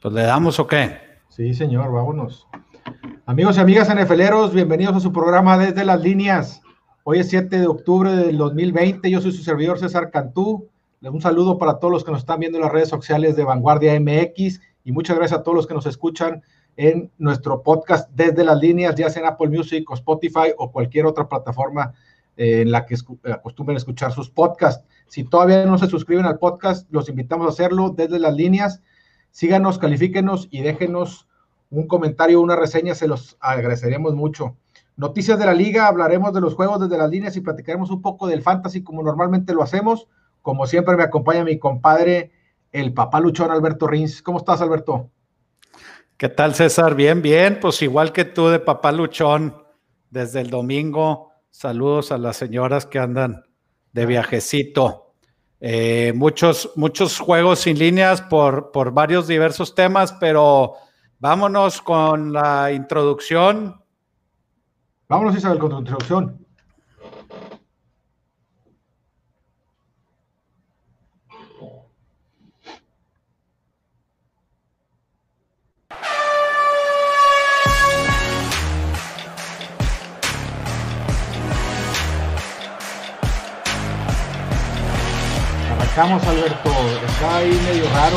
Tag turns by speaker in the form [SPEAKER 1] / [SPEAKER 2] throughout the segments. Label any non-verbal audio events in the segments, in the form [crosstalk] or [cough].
[SPEAKER 1] Pues le damos o qué?
[SPEAKER 2] Sí, señor, vámonos. Amigos y amigas NFLeros, bienvenidos a su programa Desde las Líneas. Hoy es 7 de octubre del 2020. Yo soy su servidor César Cantú. Un saludo para todos los que nos están viendo en las redes sociales de Vanguardia MX y muchas gracias a todos los que nos escuchan en nuestro podcast Desde las Líneas, ya sea en Apple Music o Spotify o cualquier otra plataforma eh, en la que acostumbren escuchar sus podcasts. Si todavía no se suscriben al podcast, los invitamos a hacerlo desde las líneas Síganos, califíquenos y déjenos un comentario, una reseña, se los agradeceremos mucho. Noticias de la liga, hablaremos de los juegos desde las líneas y platicaremos un poco del fantasy como normalmente lo hacemos. Como siempre me acompaña mi compadre, el papá luchón Alberto Rins. ¿Cómo estás, Alberto?
[SPEAKER 1] ¿Qué tal, César? Bien, bien, pues igual que tú de papá luchón, desde el domingo. Saludos a las señoras que andan de viajecito. Eh, muchos, muchos juegos sin líneas por, por varios diversos temas, pero vámonos con la introducción.
[SPEAKER 2] Vámonos, Isabel, con la introducción. Alberto. Está ahí medio raro.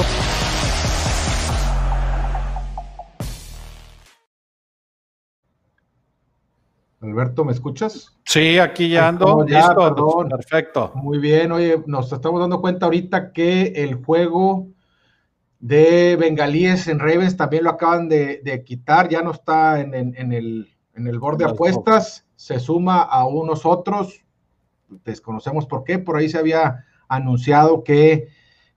[SPEAKER 2] Alberto, ¿me escuchas?
[SPEAKER 1] Sí, aquí ya ando.
[SPEAKER 2] Ya, Listo, Perfecto. Muy bien, oye, nos estamos dando cuenta ahorita que el juego de Bengalíes en Ravens también lo acaban de, quitar, ya no está en, el, en el board de apuestas, se suma a unos otros, desconocemos por qué, por ahí se había anunciado que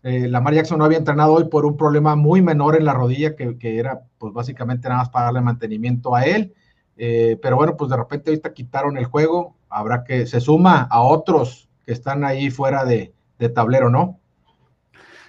[SPEAKER 2] eh, Lamar Jackson no había entrenado hoy por un problema muy menor en la rodilla, que, era pues básicamente nada más para darle mantenimiento a él. Eh, pero bueno, pues de repente ahorita quitaron el juego, habrá que, se suma a otros que están ahí fuera de, tablero, ¿no?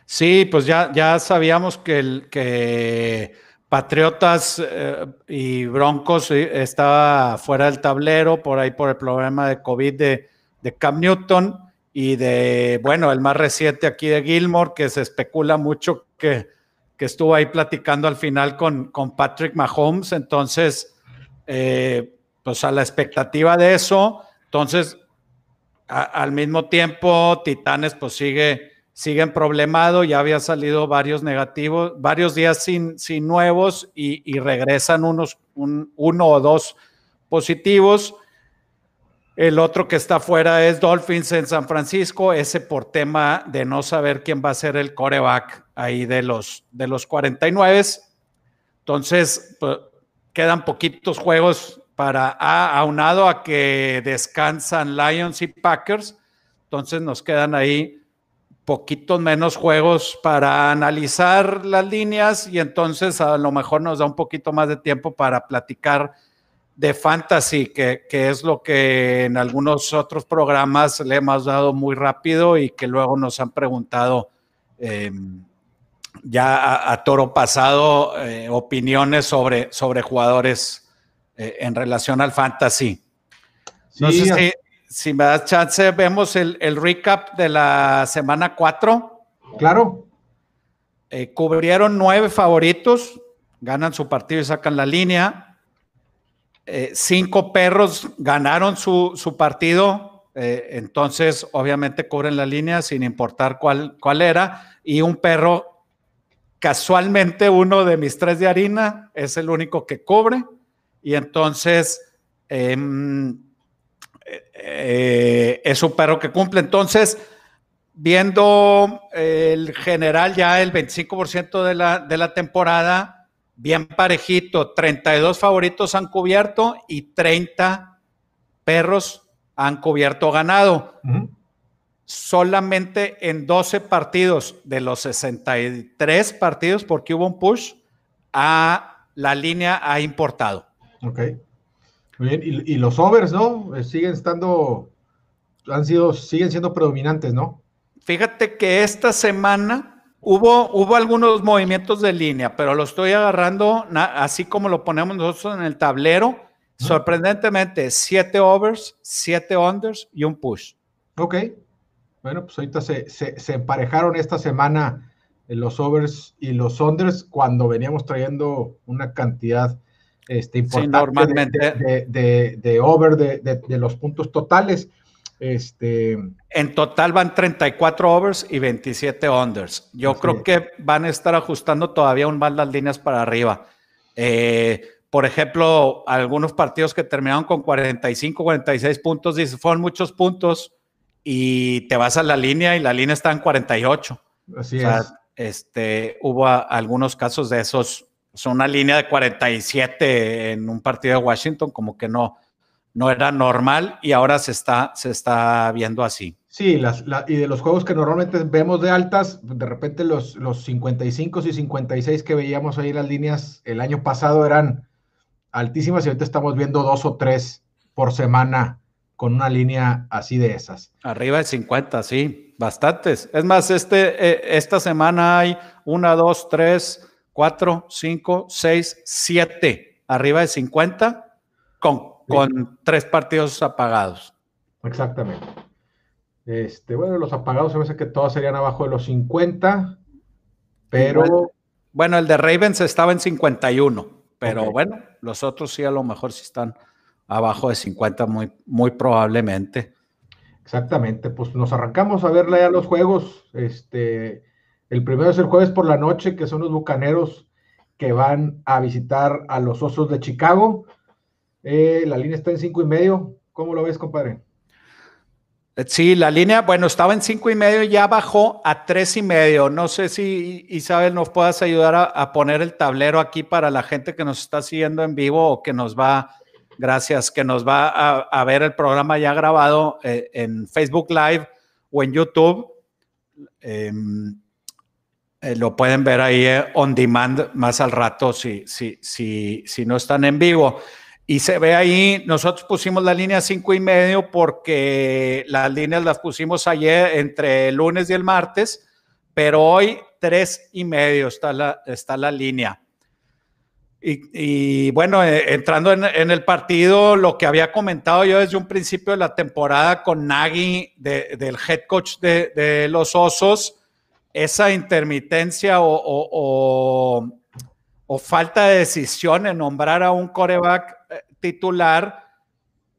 [SPEAKER 1] Sí, pues ya, ya sabíamos que, que Patriotas eh, y Broncos estaba fuera del tablero por ahí por el problema de COVID de, de Cam Newton y de, bueno, el más reciente aquí de Gilmore, que se especula mucho que, que estuvo ahí platicando al final con, con Patrick Mahomes. Entonces, eh, pues a la expectativa de eso, entonces, al mismo tiempo, Titanes pues sigue, siguen problemado, ya había salido varios negativos, varios días sin, sin nuevos y, regresan unos, uno o dos positivos. El otro que está fuera es Dolphins en San Francisco, ese por tema de no saber quién va a ser el coreback ahí de los, de los 49. Entonces, pues, quedan poquitos juegos para, aunado a que descansan Lions y Packers, entonces nos quedan ahí poquitos menos juegos para analizar las líneas y entonces a lo mejor nos da un poquito más de tiempo para platicar de fantasy, que, es lo que en algunos otros programas le hemos dado muy rápido y que luego nos han preguntado em, ya a, toro pasado eh, opiniones sobre, sobre jugadores eh, en relación al fantasy. no sé si, si, me das chance, vemos el, recap de la semana 4.
[SPEAKER 2] Claro.
[SPEAKER 1] Eh, cubrieron nueve favoritos, ganan su partido y sacan la línea. Eh, cinco perros ganaron su, partido, eh, entonces obviamente cubren la línea sin importar cuál, cuál era, y un perro, casualmente uno de mis tres de harina, es el único que cubre, y entonces em, eh, es un perro que cumple. Entonces, viendo el general ya el 25% de la, de la temporada, bien parejito, 32 favoritos han cubierto y 30 perros han cubierto ganado. Solamente en 12 partidos de los 63 partidos, porque hubo un push, a la línea ha importado.
[SPEAKER 2] Ok. Muy bien. Y, y, los overs, ¿no? Eh, siguen estando, han sido, siguen siendo predominantes, ¿no?
[SPEAKER 1] Fíjate que esta semana Hubo, hubo algunos movimientos de línea, pero lo estoy agarrando así como lo ponemos nosotros en el tablero. Sorprendentemente, siete overs, siete unders y un push.
[SPEAKER 2] Ok. Bueno, pues ahorita se, se, emparejaron esta semana los overs y los unders cuando veníamos trayendo una cantidad este, importante
[SPEAKER 1] normalmente.
[SPEAKER 2] De, over de, los puntos totales. Este,
[SPEAKER 1] en total van 34 overs y 27 unders. Yo creo que van a estar ajustando todavía un más las líneas para arriba. Eh, por ejemplo, algunos partidos que terminaron con 45, 46 puntos, dice, fueron muchos puntos y te vas a la línea y la línea está en 48.
[SPEAKER 2] Así es.
[SPEAKER 1] Este, hubo algunos casos de esos, son una línea de 47 en un partido de Washington, como que no, no era normal y ahora se está, se está viendo así.
[SPEAKER 2] Sí, las, y de los juegos que normalmente vemos de altas, de repente los, los 55 y 56 que veíamos ahí las líneas el año pasado eran altísimas y ahorita estamos viendo dos o tres por semana con una línea así de esas.
[SPEAKER 1] Arriba de 50, sí, bastantes. Es más, este, eh, esta semana hay una, dos, tres, cuatro, cinco, seis, siete, arriba de 50 con, con tres partidos apagados.
[SPEAKER 2] Exactamente. Este, bueno, los apagados se me hace que todos serían abajo de los 50, pero...
[SPEAKER 1] Bueno, el de Ravens estaba en 51. Pero bueno, los otros sí a lo mejor sí están abajo de 50 muy, muy probablemente.
[SPEAKER 2] Exactamente, pues nos arrancamos a verle ya los juegos. Este, el primero es el jueves por la noche, que son los Bucaneros que van a visitar a los Osos de Chicago. Eh, la línea está en cinco y medio. ¿Cómo lo ves, compadre?
[SPEAKER 1] Sí, la línea, bueno, estaba en cinco y medio y ya bajó a tres y medio. No sé si Isabel nos puedas ayudar a, poner el tablero aquí para la gente que nos está siguiendo en vivo o que nos va, gracias, que nos va a, ver el programa ya grabado eh, en Facebook Live o en YouTube. Em, eh, lo pueden ver ahí on demand más al rato si, si, si, si no están en vivo. Y se ve ahí, nosotros pusimos la línea cinco y medio porque las líneas las pusimos ayer entre el lunes y el martes, pero hoy tres y medio está la, está la línea. Y, bueno, eh, entrando en, el partido, lo que había comentado yo desde un principio de la temporada con Nagy, del head coach de, los Osos, esa intermitencia o, o falta de decisión en nombrar a un coreback titular,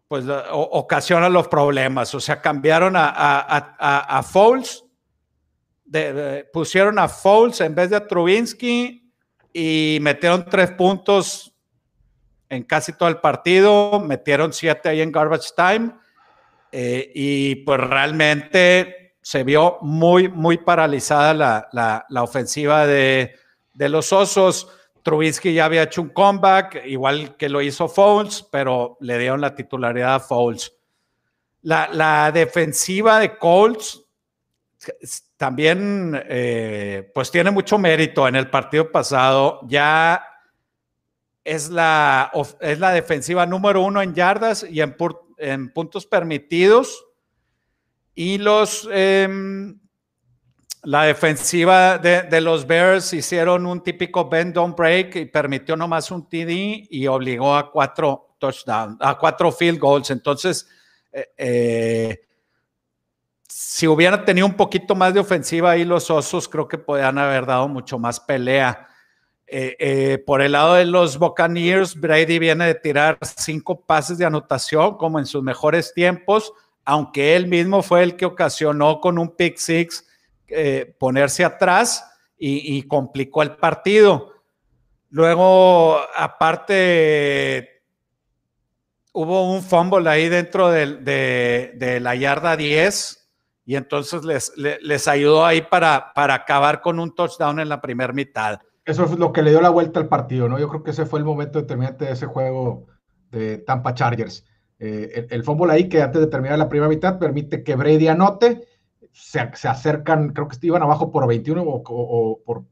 [SPEAKER 1] pues ocasiona los problemas. O sea, cambiaron a, a, a, Foles, pusieron a Foles en vez de a Trubinsky y metieron tres puntos en casi todo el partido, metieron siete ahí en garbage time eh, y pues realmente se vio muy, muy paralizada la, la, ofensiva de, de los Osos. Trubisky ya había hecho un comeback, igual que lo hizo Foles, pero le dieron la titularidad a Foles. La, defensiva de Colts también, eh, pues tiene mucho mérito en el partido pasado. Ya es la, es la defensiva número uno en yardas y en, en puntos permitidos. Y los em, la defensiva de, los Bears hicieron un típico bend don't break y permitió nomás un TD y obligó a cuatro touchdowns, a cuatro field goals. Entonces, eh, eh, si hubieran tenido un poquito más de ofensiva ahí los Osos, creo que podrían haber dado mucho más pelea. Eh, por el lado de los Buccaneers, Brady viene de tirar cinco pases de anotación como en sus mejores tiempos, aunque él mismo fue el que ocasionó con un pick six eh, ponerse atrás y, complicó el partido. Luego, aparte, hubo un fumble ahí dentro de, la yarda 10 y entonces les, ayudó ahí para, para acabar con un touchdown en la primera mitad.
[SPEAKER 2] Eso es lo que le dio la vuelta al partido, ¿no? Yo creo que ese fue el momento determinante de ese juego de Tampa Chargers. Eh, el, el fumble ahí que antes de terminar la primera mitad permite que Brady anote se, acercan, creo que iban abajo por 21 o, por...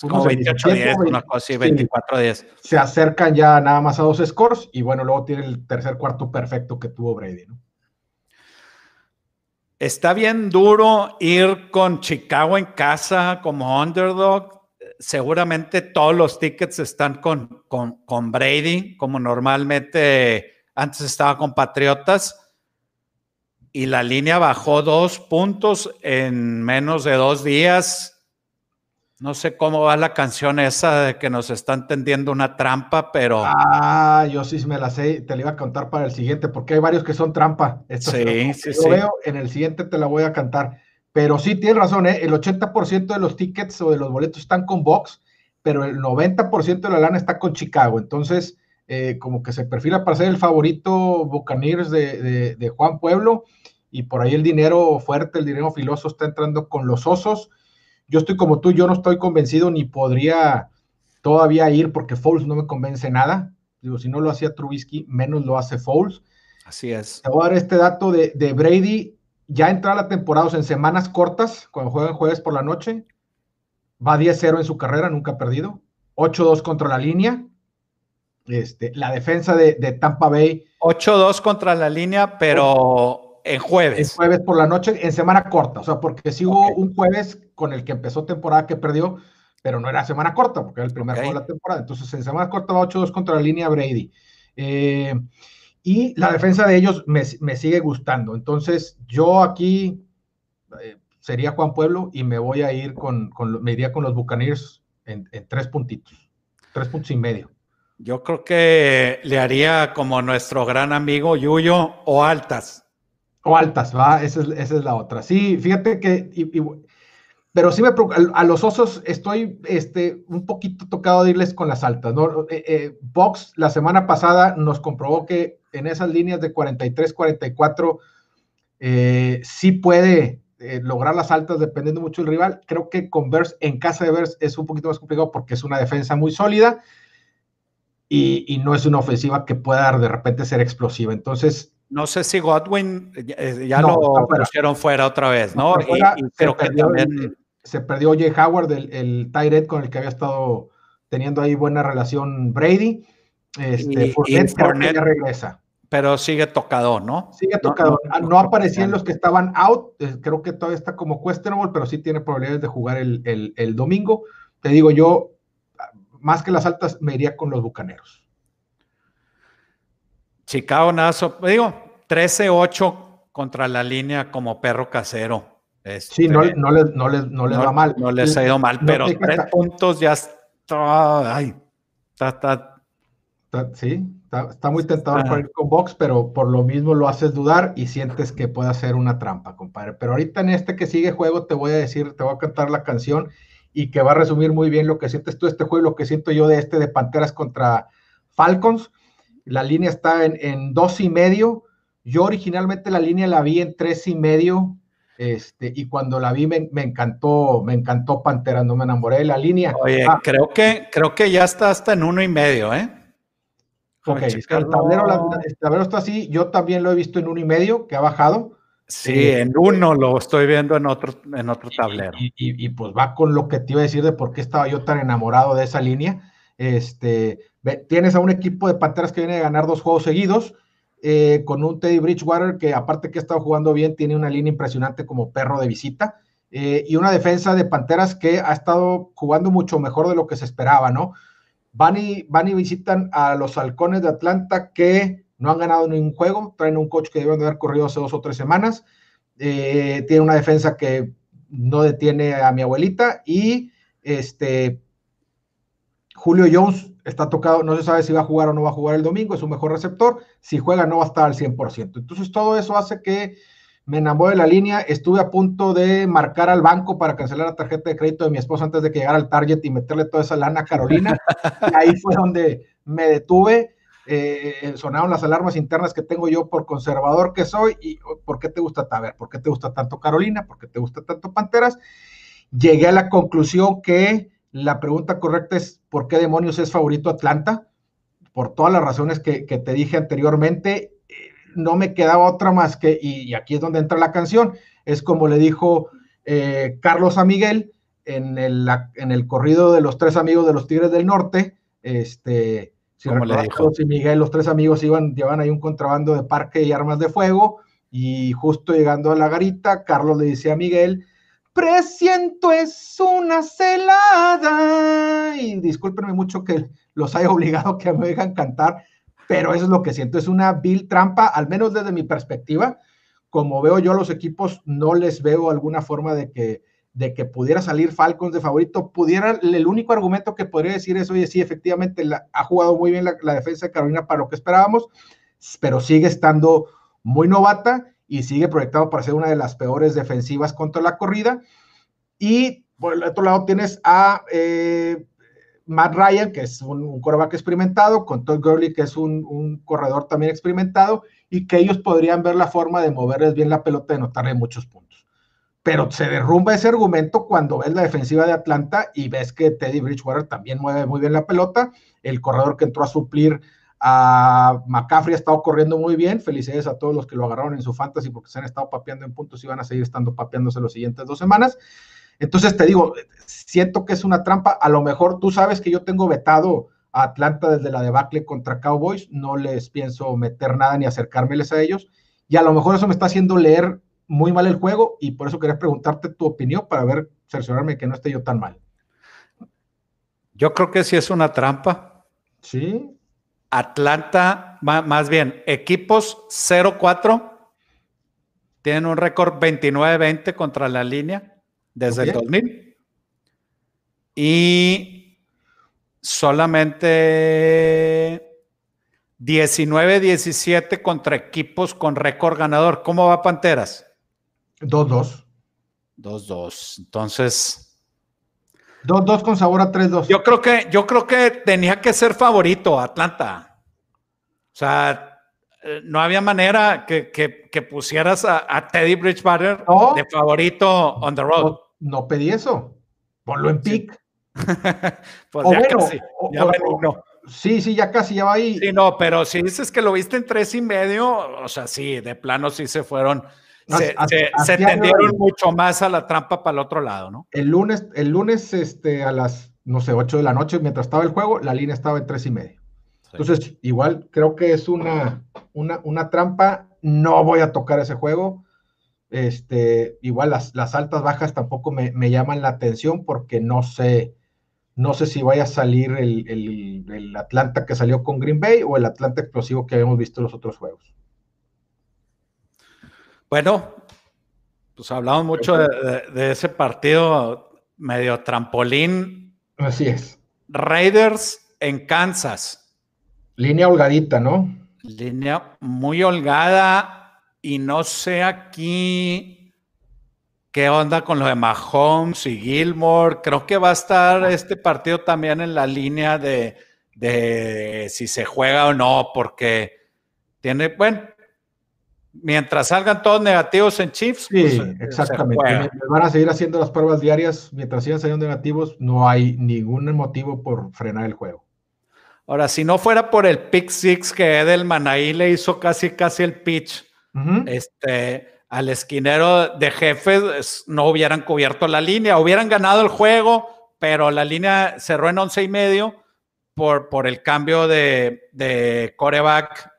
[SPEAKER 1] Como 28 10, una cosa así, 24 10.
[SPEAKER 2] Se acercan ya nada más a dos scores y bueno, luego tiene el tercer cuarto perfecto que tuvo Brady, ¿no?
[SPEAKER 1] Está bien duro ir con Chicago en casa como underdog. Seguramente todos los tickets están con, con, con Brady, como normalmente antes estaba con Patriotas y la línea bajó dos puntos en menos de dos días. No sé cómo va la canción esa de que nos están tendiendo una trampa, pero.
[SPEAKER 2] Ah, yo sí me la sé, te la iba a contar para el siguiente, porque hay varios que son trampa.
[SPEAKER 1] sí, sí,
[SPEAKER 2] lo veo, en el siguiente te la voy a cantar. Pero sí, tienes razón, ¿eh? el 80% de los tickets o de los boletos están con Box, pero el 90% de la lana está con Chicago. Entonces, eh, como que se perfila para ser el favorito Buccaneers de, de Juan Pueblo, y por ahí el dinero fuerte, el dinero filoso está entrando con los osos yo estoy como tú, yo no estoy convencido ni podría todavía ir porque Foles no me convence nada. Digo, si no lo hacía Trubisky, menos lo hace Foles.
[SPEAKER 1] Así es.
[SPEAKER 2] Te voy a dar este dato de, Brady. Ya entra la temporada, en semanas cortas, cuando juegan jueves por la noche, va 10-0 en su carrera, nunca ha perdido. 8-2 contra la línea. Este, la defensa de, de Tampa Bay.
[SPEAKER 1] 8-2 contra la línea, pero en jueves.
[SPEAKER 2] En jueves por la noche, en semana corta, o sea, porque sí hubo un jueves con el que empezó temporada que perdió, pero no era semana corta, porque era el primer juego de la temporada. Entonces, en semana corta va 8-2 contra la línea Brady. Eh, y la defensa de ellos me, sigue gustando. Entonces, yo aquí eh, sería Juan Pueblo y me voy a ir con, me iría con los Buccaneers en, en tres puntitos, tres puntos y medio.
[SPEAKER 1] Yo creo que le haría como nuestro gran amigo Yuyo o altas.
[SPEAKER 2] O altas, va, esa es, la otra. Sí, fíjate que, pero sí me a, los osos estoy este, un poquito tocado de irles con las altas, ¿no? Eh, eh, Box la semana pasada nos comprobó que en esas líneas de 43, 44 eh, sí puede lograr las altas dependiendo mucho del rival. Creo que con Bears en casa de Bears es un poquito más complicado porque es una defensa muy sólida y, y no es una ofensiva que pueda de repente ser explosiva. Entonces,
[SPEAKER 1] no sé si Godwin eh, eh, ya lo pusieron fuera otra vez, ¿no? y,
[SPEAKER 2] creo que también... Se perdió Jay Howard, el, el tight con el que había estado teniendo ahí buena relación Brady. Este, Fournette, ya regresa.
[SPEAKER 1] Pero sigue tocado, ¿no?
[SPEAKER 2] Sigue tocado. No, no, aparecían los que estaban out. Eh, creo que todavía está como questionable, pero sí tiene probabilidades de jugar el, el, el domingo. Te digo yo, más que las altas, me iría con los bucaneros.
[SPEAKER 1] Chicago nada, digo, 13-8 contra la línea como perro casero.
[SPEAKER 2] sí, no, no, les, no, les, no les va mal.
[SPEAKER 1] No les ha ido mal, pero tres puntos ya está. Ay, está,
[SPEAKER 2] sí, está, muy tentador para ir con Box, pero por lo mismo lo haces dudar y sientes que puede hacer una trampa, compadre. Pero ahorita en este que sigue juego te voy a decir, te voy a cantar la canción y que va a resumir muy bien lo que sientes tú de este juego y lo que siento yo de este de Panteras contra Falcons. La línea está en, dos y medio. Yo originalmente la línea la vi en tres y medio. Este, y cuando la vi me, encantó, me encantó Pantera, no me enamoré de la línea.
[SPEAKER 1] Oye, ah. creo que, creo que ya está hasta en uno y medio, ¿eh?
[SPEAKER 2] Ok, el tablero, está así, yo también lo he visto en uno y medio, que ha bajado.
[SPEAKER 1] Sí, en uno lo estoy viendo en otro, en otro tablero.
[SPEAKER 2] Y, y, pues va con lo que te iba a decir de por qué estaba yo tan enamorado de esa línea. Este, tienes a un equipo de Panteras que viene a ganar dos juegos seguidos, eh, con un Teddy Bridgewater que aparte que ha estado jugando bien, tiene una línea impresionante como perro de visita, eh, y una defensa de Panteras que ha estado jugando mucho mejor de lo que se esperaba, ¿no? Van y, van y visitan a los halcones de Atlanta que no han ganado ningún juego, traen un coach que deben de haber corrido hace dos o tres semanas, eh, tiene una defensa que no detiene a mi abuelita y este Julio Jones está tocado, no se sabe si va a jugar o no va a jugar el domingo, es un mejor receptor, si juega no va a estar al 100%. Entonces todo eso hace que me enamore de la línea, estuve a punto de marcar al banco para cancelar la tarjeta de crédito de mi esposa antes de que llegara al target y meterle toda esa lana a Carolina. [laughs] ahí fue donde me detuve, eh, sonaron las alarmas internas que tengo yo por conservador que soy y oh, ¿por qué te gusta, a ver, por qué te gusta tanto Carolina? ¿Por qué te gusta tanto Panteras? Llegué a la conclusión que la pregunta correcta es, ¿por qué demonios es favorito Atlanta? Por todas las razones que, te dije anteriormente, eh, no me quedaba otra más que, y, aquí es donde entra la canción, es como le dijo eh, Carlos a Miguel en el, en el corrido de los tres amigos de los Tigres del Norte, este, si le dijo? y Miguel, los tres amigos iban, llevan ahí un contrabando de parque y armas de fuego, y justo llegando a la garita, Carlos le dice a Miguel, presiento es una celada. Y discúlpenme mucho que los haya [laughs] obligado que me dejan cantar, pero eso es lo que siento, es una vil trampa, al menos desde mi perspectiva. Como veo yo los equipos, no les veo alguna forma de que de que pudiera salir Falcons de favorito, pudiera, el único argumento que podría decir es, oye, sí, efectivamente ha jugado muy bien la, defensa de Carolina para lo que esperábamos, pero sigue estando muy novata y sigue proyectado para ser una de las peores defensivas contra la corrida. Y por el otro lado tienes a eh, Matt Ryan, que es un, un coreback experimentado, con Todd Gurley, que es un, un, corredor también experimentado, y que ellos podrían ver la forma de moverles bien la pelota y anotarle muchos puntos. Pero se derrumba ese argumento cuando ves la defensiva de Atlanta y ves que Teddy Bridgewater también mueve muy bien la pelota. El corredor que entró a suplir a McCaffrey ha estado corriendo muy bien. Felicidades a todos los que lo agarraron en su fantasy porque se han estado papeando en puntos y van a seguir estando papeándose los siguientes dos semanas. Entonces te digo, siento que es una trampa. A lo mejor tú sabes que yo tengo vetado a Atlanta desde la debacle contra Cowboys. No les pienso meter nada ni acercármeles a ellos. Y a lo mejor eso me está haciendo leer muy mal el juego y por eso quería preguntarte tu opinión para ver, cerciorarme que no esté yo tan mal.
[SPEAKER 1] Yo creo que sí es una trampa.
[SPEAKER 2] Sí.
[SPEAKER 1] Atlanta, más bien, equipos 0-4 tienen un récord 29-20 contra la línea desde el 2000. Y solamente 19-17 contra equipos con récord ganador. ¿Cómo va Panteras?
[SPEAKER 2] 2-2.
[SPEAKER 1] 2-2. Entonces.
[SPEAKER 2] 2-2 con sabor a 3-2.
[SPEAKER 1] Yo creo que, yo creo que tenía que ser favorito Atlanta. O sea, eh, no había manera que, que, pusieras a, Teddy Bridgewater de favorito on the road.
[SPEAKER 2] No, pedí eso. Ponlo en pick. [laughs]
[SPEAKER 1] pues ya casi. Ya
[SPEAKER 2] Sí, sí, ya casi ya va ahí.
[SPEAKER 1] Sí, no, pero si dices que lo viste en tres y medio, o sea, sí, de plano sí se fueron. Se, se, tendieron mucho más a la trampa para el otro lado, ¿no?
[SPEAKER 2] El lunes, el lunes, este, a las, no sé, 8 de la noche, mientras estaba el juego, la línea estaba en tres y medio. Entonces, igual creo que es una, una, trampa. No voy a tocar ese juego. Este, igual las, las altas bajas tampoco me, llaman la atención porque no sé, no sé si vaya a salir el, Atlanta que salió con Green Bay o el Atlanta explosivo que habíamos visto en los otros juegos.
[SPEAKER 1] Bueno, pues hablamos mucho de ese partido medio trampolín.
[SPEAKER 2] Así es.
[SPEAKER 1] Raiders en Kansas.
[SPEAKER 2] Línea holgadita, ¿no?
[SPEAKER 1] Línea muy holgada y no sé aquí qué onda con lo de Mahomes y Gilmore. Creo que va a estar este partido también en la línea de, si se juega o no, porque tiene, bueno, mientras salgan todos negativos en Chiefs.
[SPEAKER 2] Sí, pues, exactamente. Van a seguir haciendo las pruebas diarias. Mientras sigan saliendo negativos, no hay ningún motivo por frenar el juego.
[SPEAKER 1] Ahora, si no fuera por el pick six que Edelman ahí le hizo casi, casi el pitch, este, al esquinero de jefes, no hubieran cubierto la línea, hubieran ganado el juego, pero la línea cerró en once y medio por, por el cambio de, de coreback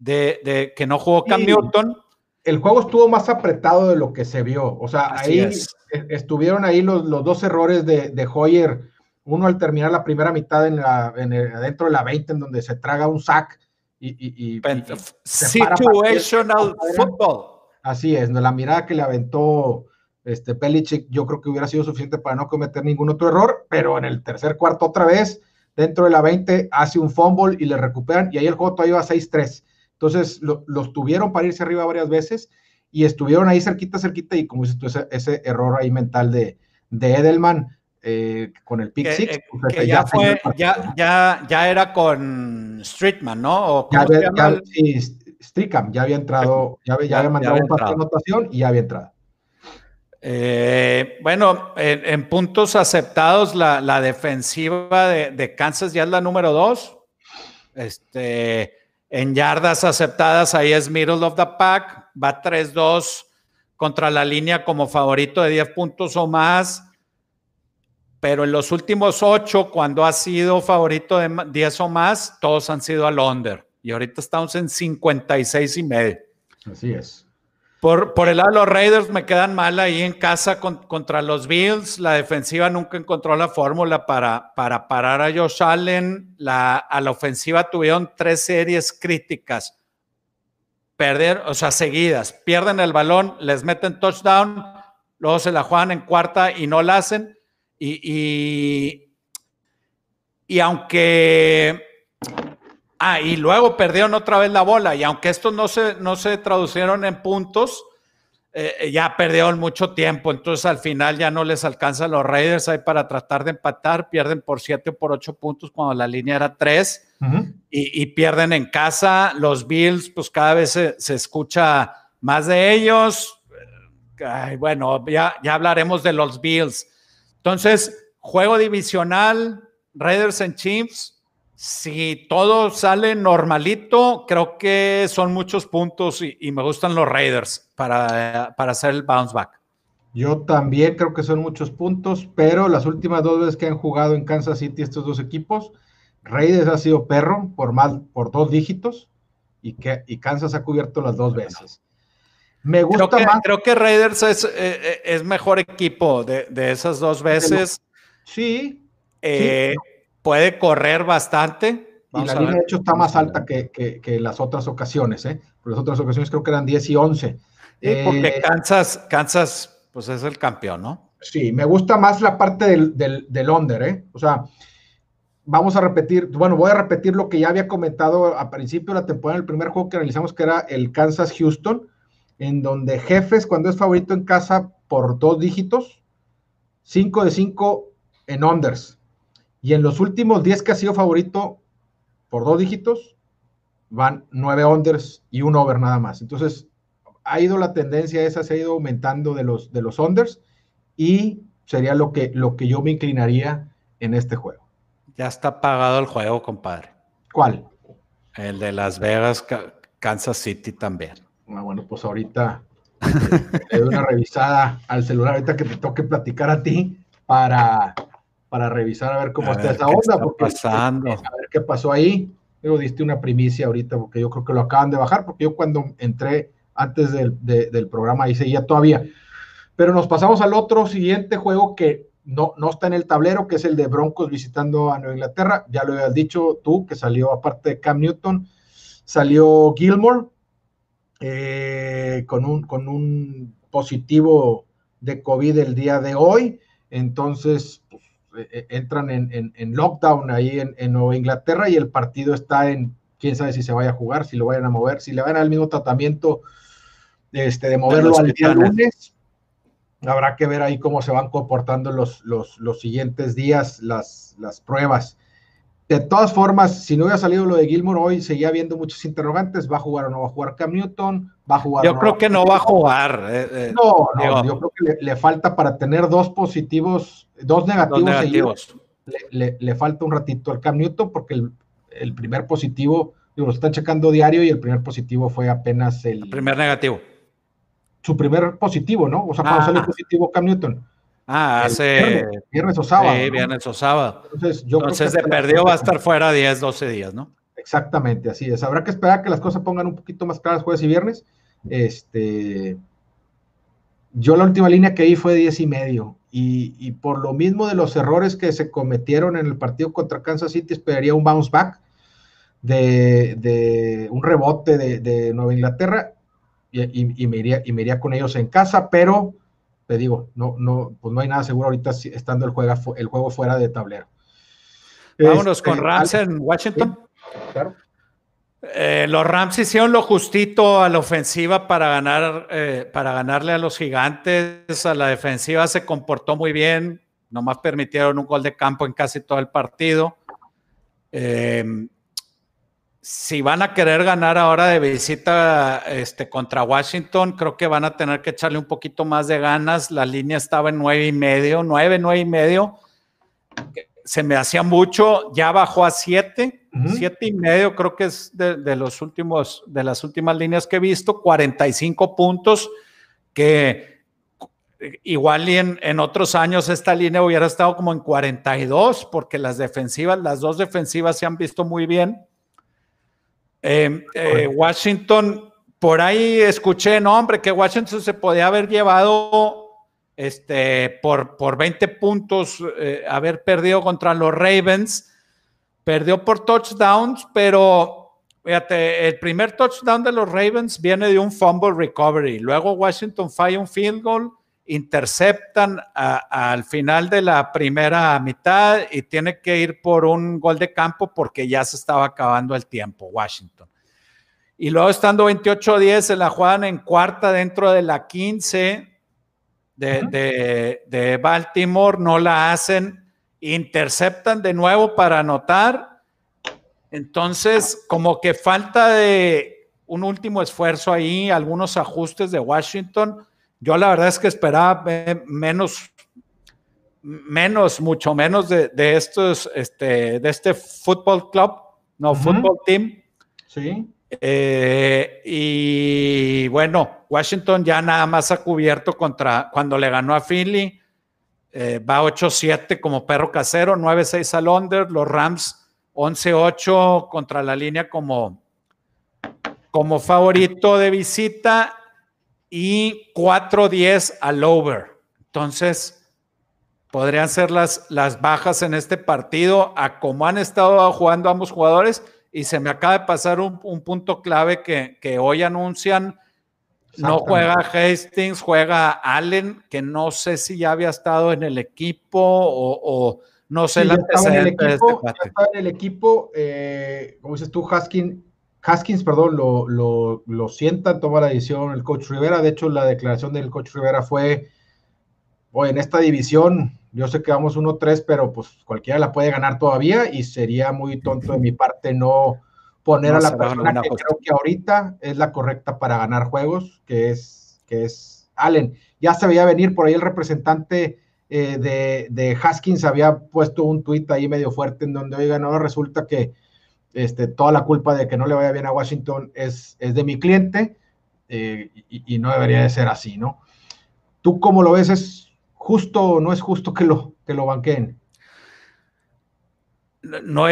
[SPEAKER 1] de, que no jugó Cam Newton.
[SPEAKER 2] El juego estuvo más apretado de lo que se vio. O sea, ahí estuvieron ahí los, los, dos errores de, de Hoyer uno al terminar la primera mitad en la, en de la 20, en donde se traga un sack y, y,
[SPEAKER 1] situational football.
[SPEAKER 2] Así es, la mirada que le aventó este Belichick, yo creo que hubiera sido suficiente para no cometer ningún otro error, pero en el tercer cuarto otra vez, dentro de la 20, hace un fumble y le recuperan, y ahí el juego todavía iba 6-3. Entonces los tuvieron para irse arriba varias veces y estuvieron ahí cerquita, cerquita, y como dices tú, ese, ese error ahí mental de, de Edelman eh, con el Pick Six.
[SPEAKER 1] Eh, pues, ya, fue, ya, ya, ya, era con Streetman, ¿no?
[SPEAKER 2] ya había, ya, ya había entrado, ya, había, había mandado un pase de anotación y ya había entrado.
[SPEAKER 1] Eh, bueno, en, puntos aceptados, la, la defensiva de, de, Kansas ya es la número dos. Este, en yardas aceptadas, ahí es middle of the pack, va 3-2 contra la línea como favorito de 10 puntos o más pero en los últimos ocho, cuando ha sido favorito de 10 o más, todos han sido al under. Y ahorita estamos en 56 y medio.
[SPEAKER 2] Así es.
[SPEAKER 1] Por, por el lado de los Raiders me quedan mal ahí en casa contra los Bills. La defensiva nunca encontró la fórmula para, para parar a Josh Allen. La, a la ofensiva tuvieron tres series críticas. Perder, o sea, seguidas. Pierden el balón, les meten touchdown luego se la juegan en cuarta y no la hacen. Y, y, aunque... Ah, y luego perdieron otra vez la bola. Y aunque estos no se, no se traducieron en puntos, eh, ya perdieron mucho tiempo. Entonces al final ya no les alcanza a los Raiders ahí para tratar de empatar. Pierden por siete o por ocho puntos cuando la línea era tres. y, pierden en casa. Los Bills, pues cada vez se, se escucha más de ellos. bueno, ya, ya hablaremos de los Bills. Entonces, juego divisional, Raiders en Chiefs. Si todo sale normalito, creo que son muchos puntos y, me gustan los Raiders para, para hacer el bounce back.
[SPEAKER 2] Yo también creo que son muchos puntos, pero las últimas dos veces que han jugado en Kansas City estos dos equipos, Raiders ha sido perro por más por dos dígitos y que y Kansas ha cubierto las dos veces.
[SPEAKER 1] Me gusta creo que, más. Creo que Raiders es, eh, eh, es mejor equipo de, de, esas dos veces.
[SPEAKER 2] Sí.
[SPEAKER 1] Eh, puede correr bastante.
[SPEAKER 2] y la línea, de hecho, está más alta que, que, que, las otras ocasiones, ¿eh? Por las otras ocasiones creo que eran 10 y 11.
[SPEAKER 1] porque Kansas, Kansas, pues es el campeón, ¿no?
[SPEAKER 2] Sí, me gusta más la parte del, del, del under, ¿eh? O sea, vamos a repetir, bueno, voy a repetir lo que ya había comentado a principio de la temporada, el primer juego que analizamos, que era el Kansas-Houston en donde Jefes, cuando es favorito en casa por dos dígitos, 5 de 5 en unders. Y en los últimos 10 que ha sido favorito por dos dígitos, van 9 unders y un over nada más. Entonces, ha ido la tendencia esa, se ha ido aumentando de los, de los unders y sería lo que, lo que yo me inclinaría en este juego.
[SPEAKER 1] Ya está pagado el juego, compadre.
[SPEAKER 2] ¿Cuál?
[SPEAKER 1] El de Las Vegas, Kansas City también.
[SPEAKER 2] Ah, bueno, pues ahorita [laughs] le doy una revisada al celular, ahorita que te toque platicar a ti para, para revisar a ver cómo está esa onda. porque,
[SPEAKER 1] pasando.
[SPEAKER 2] A ver qué pasó ahí. Luego diste una primicia ahorita porque yo creo que lo acaban de bajar, porque yo cuando entré antes del, del programa ahí seguía todavía. Pero nos pasamos al otro siguiente juego que no, no está en el tablero, que es el de Broncos visitando a Nueva Inglaterra. Ya lo habías dicho tú, que salió aparte de Cam Newton, salió Gilmore, eh, con, un, con un positivo de COVID el día de hoy. Entonces, pues, entran en, en, lockdown ahí en, en, Nueva Inglaterra y el partido está en, quién sabe si se vaya a jugar, si lo vayan a mover, si le van al mismo tratamiento este, de moverlo al día lunes. Habrá que ver ahí cómo se van comportando los, los, los siguientes días las, las pruebas. De todas formas, si no hubiera salido lo de Gilmore hoy, seguía habiendo muchos interrogantes. ¿Va a jugar o no va a jugar Cam Newton? ¿Va a jugar
[SPEAKER 1] Yo creo que no va a jugar. Eh,
[SPEAKER 2] eh, no, no yo creo que le, falta para tener dos positivos, dos negativos. le, falta un ratito al Cam Newton porque el, primer positivo, digo, lo están checando diario y el primer positivo fue apenas el. el
[SPEAKER 1] primer negativo.
[SPEAKER 2] Su primer positivo, ¿no? O sea, cuando ah. salió positivo Cam Newton.
[SPEAKER 1] Ah, hace.
[SPEAKER 2] Viernes, o sábado.
[SPEAKER 1] Sí, viernes o sábado. Entonces, yo Entonces de perdió va a estar fuera 10, 12 días, ¿no?
[SPEAKER 2] Exactamente, así es. Habrá que esperar que las cosas pongan un poquito más claras jueves y viernes. Este. Yo la última línea que vi fue de 10 y medio. Y, por lo mismo de los errores que se cometieron en el partido contra Kansas City, esperaría un bounce back de, un rebote de, Nueva Inglaterra y, me iría, y me iría con ellos en casa, pero te digo, no, no, pues no hay nada seguro ahorita estando el, juega, el juego fuera de tablero.
[SPEAKER 1] Vámonos con este, Rams en Washington. claro. Eh, los Rams hicieron lo justito a la ofensiva para ganar, eh, para ganarle a los gigantes. A la defensiva se comportó muy bien. Nomás permitieron un gol de campo en casi todo el partido. Eh, si van a querer ganar ahora de visita este, contra Washington, creo que van a tener que echarle un poquito más de ganas. La línea estaba en nueve y medio, nueve, nueve y medio. Se me hacía mucho, ya bajó a siete, siete y medio, creo que es de, los últimos, de las últimas líneas que he visto, 45 puntos, que igual y en, en otros años esta línea hubiera estado como en 42, porque las defensivas, las dos defensivas se han visto muy bien. Eh, eh, Washington, por ahí escuché, no, hombre, que Washington se podía haber llevado este, por, por 20 puntos, eh, haber perdido contra los Ravens. Perdió por touchdowns, pero fíjate, el primer touchdown de los Ravens viene de un fumble recovery. Luego Washington falla un field goal interceptan al final de la primera mitad y tiene que ir por un gol de campo porque ya se estaba acabando el tiempo, Washington. Y luego estando 28-10, se la juegan en cuarta dentro de la 15 de, de Baltimore, no la hacen, interceptan de nuevo para anotar. Entonces, como que falta de un último esfuerzo ahí, algunos ajustes de Washington yo la verdad es que esperaba menos, menos, mucho menos de, estos, este, de este fútbol club, no, fútbol team.
[SPEAKER 2] Sí.
[SPEAKER 1] Eh, y bueno, Washington ya nada más ha cubierto contra cuando le ganó a Philly. Eh, va 8-7 como perro casero, 9-6 al under. Los Rams 11-8 contra la línea como, como favorito de visita y 4-10 al over. Entonces, podrían ser las, las bajas en este partido a como han estado jugando ambos jugadores. Y se me acaba de pasar un, punto clave que, hoy anuncian. No juega Hastings, juega Allen, que no sé si ya había estado en el equipo o, no sé
[SPEAKER 2] el antecedente de este estaba en el equipo, eh, como dices tú, Haskins Haskins, perdón, lo, lo, lo sienta, toma la decisión el coach Rivera. De hecho, la declaración del coach Rivera fue, oye, en esta división, yo sé que vamos 1-3, pero pues cualquiera la puede ganar todavía y sería muy tonto de mi parte no poner a la persona que creo que ahorita es la correcta para ganar juegos, que es, que es Allen. Ya se veía venir por ahí el representante eh, de, de, Haskins, había puesto un tuit ahí medio fuerte en donde, oiga, no, resulta que este, toda la culpa de que no le vaya bien a Washington es, es de mi cliente eh, y, no debería de ser así, ¿no? ¿Tú cómo lo ves? ¿Es justo o no es justo que lo, que lo banqueen?
[SPEAKER 1] No,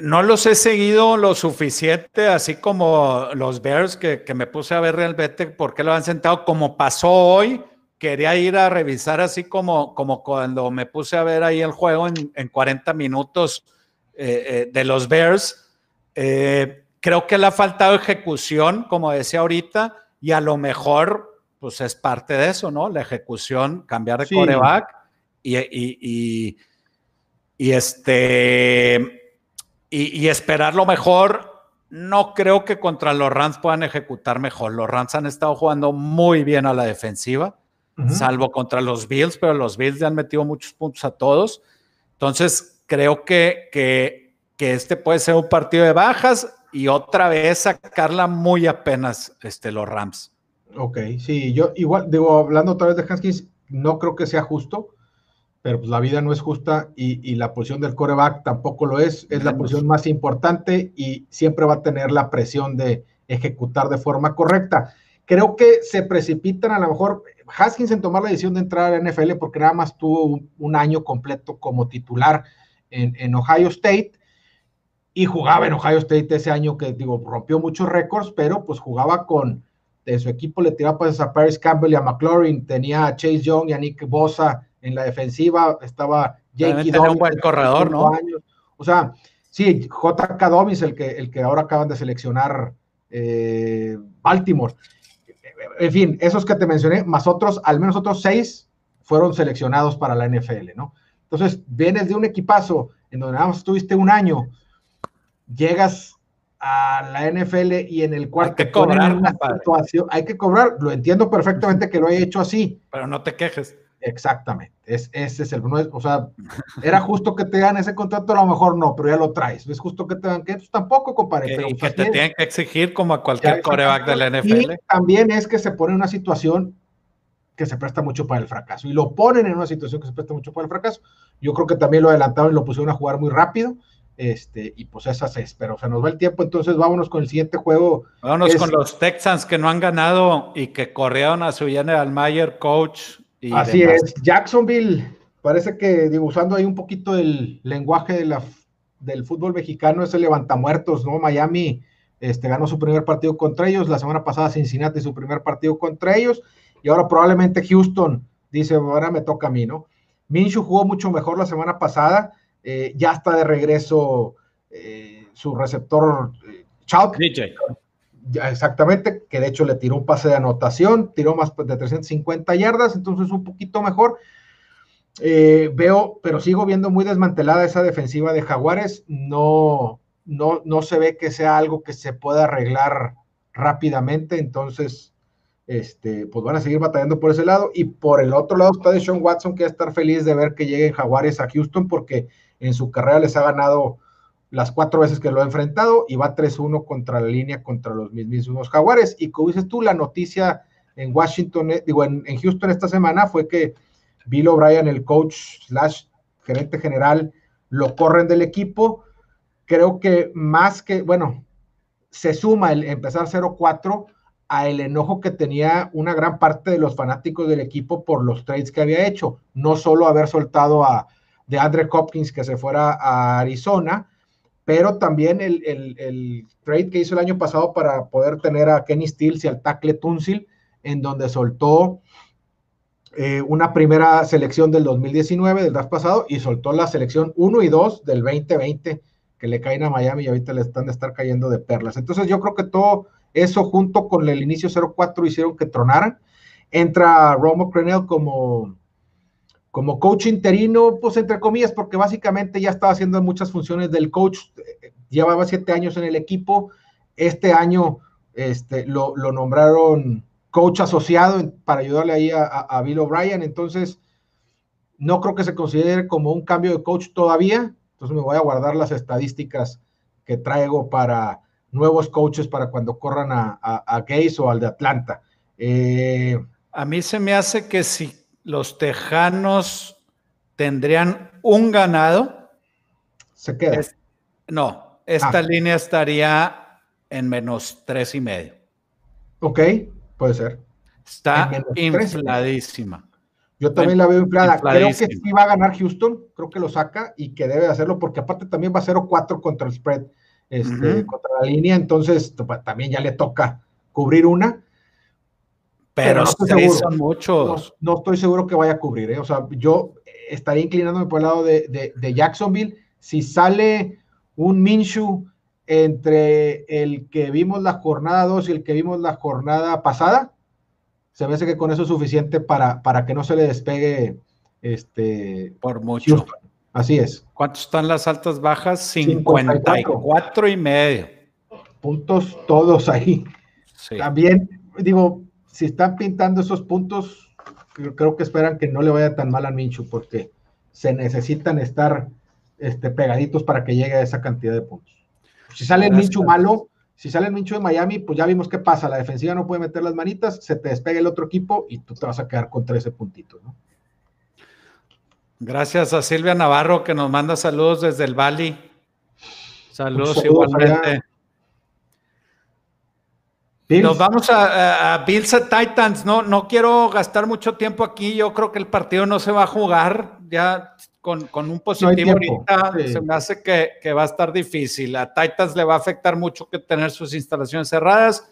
[SPEAKER 1] no los he seguido lo suficiente, así como los Bears, que, me puse a ver realmente por qué lo han sentado, como pasó hoy. Quería ir a revisar así como, como cuando me puse a ver ahí el juego en, en 40 minutos eh, eh, de los Bears. Eh, creo que le ha faltado ejecución, como decía ahorita, y a lo mejor, pues es parte de eso, ¿no? La ejecución, cambiar de coreback y, y, y, este y, esperar lo mejor. No creo que contra los Rams puedan ejecutar mejor. Los Rams han estado jugando muy bien a la defensiva, salvo contra los Bills, pero los Bills le han metido muchos puntos a todos. Entonces, creo que, que, este puede ser un partido de bajas y otra vez sacarla muy apenas este, los Rams.
[SPEAKER 2] Ok, sí, yo igual, digo, hablando otra vez de Haskins, no creo que sea justo, pero pues la vida no es justa y, la posición del coreback tampoco lo es, es la posición más importante y siempre va a tener la presión de ejecutar de forma correcta. Creo que se precipitan a lo mejor Haskins en tomar la decisión de entrar a la NFL porque nada más tuvo un año completo como titular en, Ohio State y jugaba en Ohio State ese año que, digo, rompió muchos récords, pero pues jugaba con, de su equipo le tiraba pases a Paris Campbell y a McLaurin, tenía a Chase Young y a Nick Bosa en la defensiva, estaba
[SPEAKER 1] Jake Dobbins. un buen corredor, ¿no?
[SPEAKER 2] O sea, sí, JK Dobbins, el que, el que ahora acaban de seleccionar eh, Baltimore. En fin, esos que te mencioné, más otros, al menos otros seis, fueron seleccionados para la NFL, ¿no? Entonces, vienes de un equipazo en donde nada más estuviste un año, llegas a la NFL y en el cual
[SPEAKER 1] hay que cobrar
[SPEAKER 2] una situación, hay que cobrar, lo entiendo perfectamente que lo haya hecho así.
[SPEAKER 1] Pero no te quejes.
[SPEAKER 2] Exactamente, es, ese es el, no o sea, era justo que te dan ese contrato, a lo mejor no, pero ya lo traes, es justo que te dan que pues tampoco, compadre.
[SPEAKER 1] Que,
[SPEAKER 2] pero,
[SPEAKER 1] y que te tienen que exigir como a cualquier coreback de la NFL.
[SPEAKER 2] Y también es que se pone en una situación que se presta mucho para el fracaso. Y lo ponen en una situación que se presta mucho para el fracaso. Yo creo que también lo adelantaron y lo pusieron a jugar muy rápido. Este, y pues esas es, pero se nos va el tiempo, entonces vámonos con el siguiente juego.
[SPEAKER 1] Vámonos con los Texans que no han ganado y que corrieron a su general Mayer, coach.
[SPEAKER 2] Y Así es, Jacksonville, parece que digo, usando ahí un poquito el lenguaje de la, del fútbol mexicano, es el levantamuertos, ¿no? Miami este, ganó su primer partido contra ellos, la semana pasada Cincinnati su primer partido contra ellos, y ahora probablemente Houston dice, ahora me toca a mí, ¿no? Minshew jugó mucho mejor la semana pasada, eh, ya está de regreso eh, su receptor
[SPEAKER 1] eh, DJ.
[SPEAKER 2] exactamente, que de hecho le tiró un pase de anotación, tiró más de 350 yardas, entonces un poquito mejor. Eh, veo, pero sigo viendo muy desmantelada esa defensiva de Jaguares. No, no, no se ve que sea algo que se pueda arreglar rápidamente, entonces, este, pues van a seguir batallando por ese lado. Y por el otro lado está de Sean Watson, que va a estar feliz de ver que lleguen Jaguares a Houston, porque en su carrera les ha ganado las cuatro veces que lo ha enfrentado y va 3-1 contra la línea contra los mismos Jaguares. Y como dices tú, la noticia en Washington, eh, digo, en, en Houston esta semana fue que Bill O'Brien, el coach slash gerente general, lo corren del equipo. Creo que más que, bueno, se suma el empezar 0-4 a el enojo que tenía una gran parte de los fanáticos del equipo por los trades que había hecho. No solo haber soltado a de Andre Hopkins que se fuera a Arizona, pero también el, el, trade que hizo el año pasado para poder tener a Kenny Stills y al tackle Tunsil, en donde soltó eh, una primera selección del 2019, del draft pasado, y soltó la selección 1 y 2 del 2020, que le caen a Miami y ahorita le están de estar cayendo de perlas. Entonces yo creo que todo eso junto con el inicio 0-4 hicieron que tronaran. Entra Romo Crenell como, como coach interino, pues entre comillas, porque básicamente ya estaba haciendo muchas funciones del coach, llevaba siete años en el equipo, este año este, lo, nombraron coach asociado para ayudarle ahí a, Bill O'Brien. Entonces, no creo que se considere como un cambio de coach todavía. Entonces me voy a guardar las estadísticas que traigo para nuevos coaches para cuando corran a, a, Gaze o al de Atlanta.
[SPEAKER 1] Eh, a mí se me hace que si los Tejanos tendrían un ganado,
[SPEAKER 2] se queda.
[SPEAKER 1] no, esta ah. línea estaría en menos tres y medio.
[SPEAKER 2] Ok. Puede ser.
[SPEAKER 1] Está infladísima.
[SPEAKER 2] Yo también la veo inflada. Creo que sí va a ganar Houston, creo que lo saca y que debe hacerlo porque aparte también va a 0-4 contra el spread, este, contra la línea, entonces pues, también ya le toca cubrir una.
[SPEAKER 1] Pero, no estoy son muchos.
[SPEAKER 2] No, estoy seguro que vaya a cubrir, ¿eh? o sea, yo estaría inclinándome por el lado de, de Jacksonville. Si sale un Minshew entre el que vimos la jornada 2 y el que vimos la jornada pasada, se me hace que con eso es suficiente para, para que no se le despegue este
[SPEAKER 1] por mucho.
[SPEAKER 2] Así es.
[SPEAKER 1] ¿Cuántos están las altas bajas? 54, y medio.
[SPEAKER 2] Puntos todos ahí. También, digo, si están pintando esos puntos, creo que esperan que no le vaya tan mal a Minchu, porque se necesitan estar este, pegaditos para que llegue a esa cantidad de puntos. Si sale el Minchu malo, si sale el Minchu de Miami, pues ya vimos qué pasa. La defensiva no puede meter las manitas, se te despega el otro equipo y tú te vas a quedar con 13 puntitos, ¿no?
[SPEAKER 1] Gracias a Silvia Navarro que nos manda saludos desde el Bali. Saludos, igualmente. Nos vamos a, a, Bills Titans. No, no quiero gastar mucho tiempo aquí. Yo creo que el partido no se va a jugar. Ya con, un positivo ahorita, se me hace que, va a estar difícil. A Titans le va a afectar mucho que tener sus instalaciones cerradas.